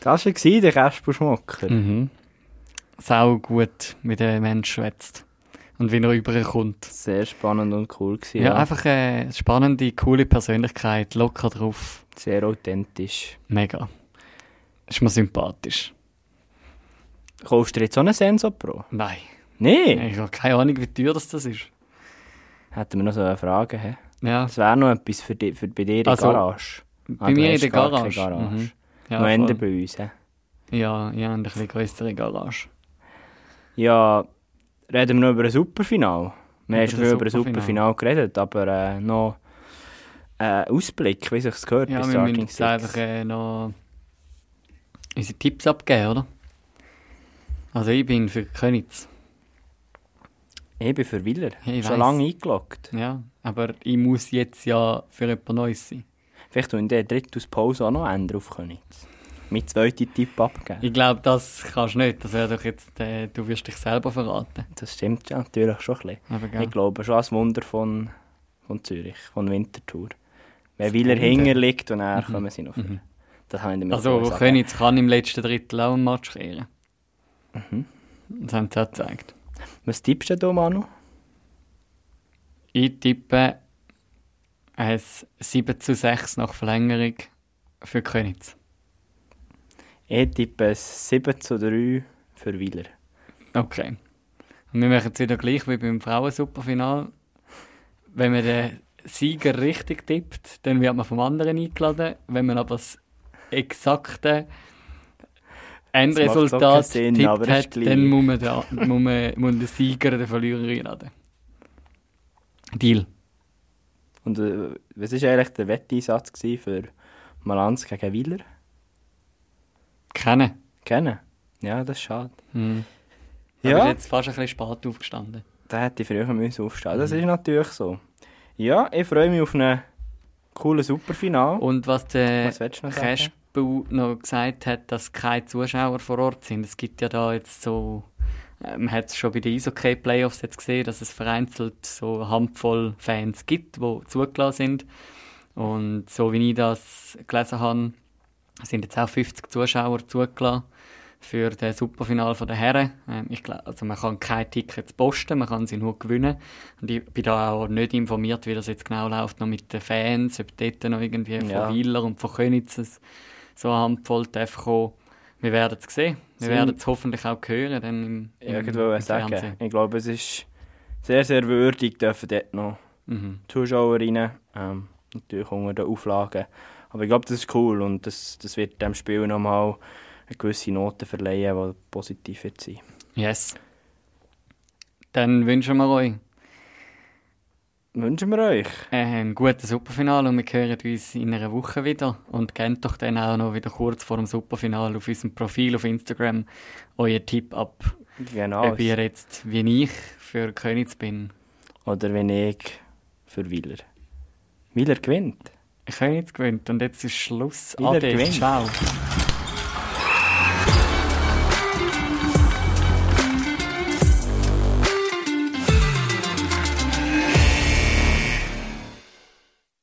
Das war der Kasper Schmocker. Mhm. Sau gut, wie der Mensch schwätzt. Und wie er rüberkommt. Sehr spannend und cool gewesen. Ja, einfach eine spannende, coole Persönlichkeit, locker drauf. Sehr authentisch. Mega. Ist mir sympathisch. Kaufst du jetzt so einen Sensor Pro? Nein. Nee. Ich habe keine Ahnung, wie teuer das, das ist. Hätten wir noch so eine Frage. He? Ja, Das wäre noch etwas für, die, für bei dir in der Also, Garage. bei Ah, mir in hast der Garage. Garage. Mhm. Ja, noch Ende bei uns. He? ja, ich habe eine etwas größere Garage. Ja, reden wir noch über ein Superfinal. Wir haben schon das über ein Superfinal. Geredet, aber äh, noch äh, Ausblick, wie sich es gehört Ja, wir müssen jetzt einfach äh, noch unsere Tipps abgeben, oder? Also ich bin für Könitz. Ich bin für Willer. Ich schon weiss. lange eingeloggt. Ja, aber ich muss jetzt ja für jemand Neues sein. Vielleicht tun der dritte aus Pause auch noch ändern auf Königs. Mit zweiten Tipp abgeben. Ich glaube, das kannst du nicht. Das wäre doch jetzt, äh, du wirst dich selber verraten. Das stimmt ja natürlich schon ein bisschen. Ich glaube schon als Wunder von, von Zürich, von Winterthur. Wenn Willer hinter liegt und er kommen sie noch vor. Mhm. Das habe ich damit Also. Könitz kann im letzten Drittel auch einen Match kehren. Mhm. Das haben sie auch gezeigt. Was tippst du da, Manu? Ich tippe ein 7 zu 6 nach Verlängerung für Könitz. Ich tippe ein 7 zu 3 für Willer. Okay. Und wir machen es wieder gleich wie beim Frauen-Superfinal. Wenn man den Sieger richtig tippt, dann wird man vom anderen eingeladen. Wenn man aber das exakte Endresultat Sinn, tippt aber ist hat, gleich. dann muss man, den, muss, man, muss den Sieger den Verlierer einladen. Deal. Und äh, was war eigentlich der Wetteinsatz für Malanz gegen Willer? Kennen. Kennen? Ja, das ist schade. Hm. Ja. Aber ist jetzt fast ein bisschen spät aufgestanden. Da hätte ich früher müssen aufstehen Mhm. Das ist natürlich so. Ja, ich freue mich auf ein cooles Superfinal. Und was der Was willst du noch gesagt hat, dass keine Zuschauer vor Ort sind. Es gibt ja da jetzt so, äh, man hat es schon bei den Eishockey Playoffs jetzt gesehen, dass es vereinzelt so eine Handvoll Fans gibt, die zugelassen sind. Und so wie ich das gelesen habe, sind jetzt auch 50 Zuschauer zugelassen für das Superfinal der Herren. Ähm, ich glaub, also man kann keine Tickets posten, man kann sie nur gewinnen. Und ich bin da auch nicht informiert, wie das jetzt genau läuft, noch mit den Fans, ob dort noch irgendwie Ja. von Wieler und von Könitz es so eine Handvoll darf kommen. Wir werden es sehen. Wir werden es hoffentlich auch hören. Dann im, im, Irgendwo im sagen. Fernsehen. Ich glaube, es ist sehr, sehr würdig, dürfen dort noch Mhm. Zuschauer rein. Ähm, natürlich unter den Auflagen. Aber ich glaube, das ist cool und das, das wird dem Spiel nochmal eine gewisse Note verleihen, die positiv wird sein. Yes. Dann wünschen wir euch Wünschen wir euch. ein gutes Superfinale und wir hören uns in einer Woche wieder. Und gebt doch dann auch noch wieder kurz vor dem Superfinale auf unserem Profil auf Instagram euren Tipp ab, Genau. ob ihr jetzt wie ich für Königs bin. Oder wenn ich für Wieler. Wieler gewinnt. Königs gewinnt und jetzt ist Schluss. Wieder Ade. gewinnt. Ciao.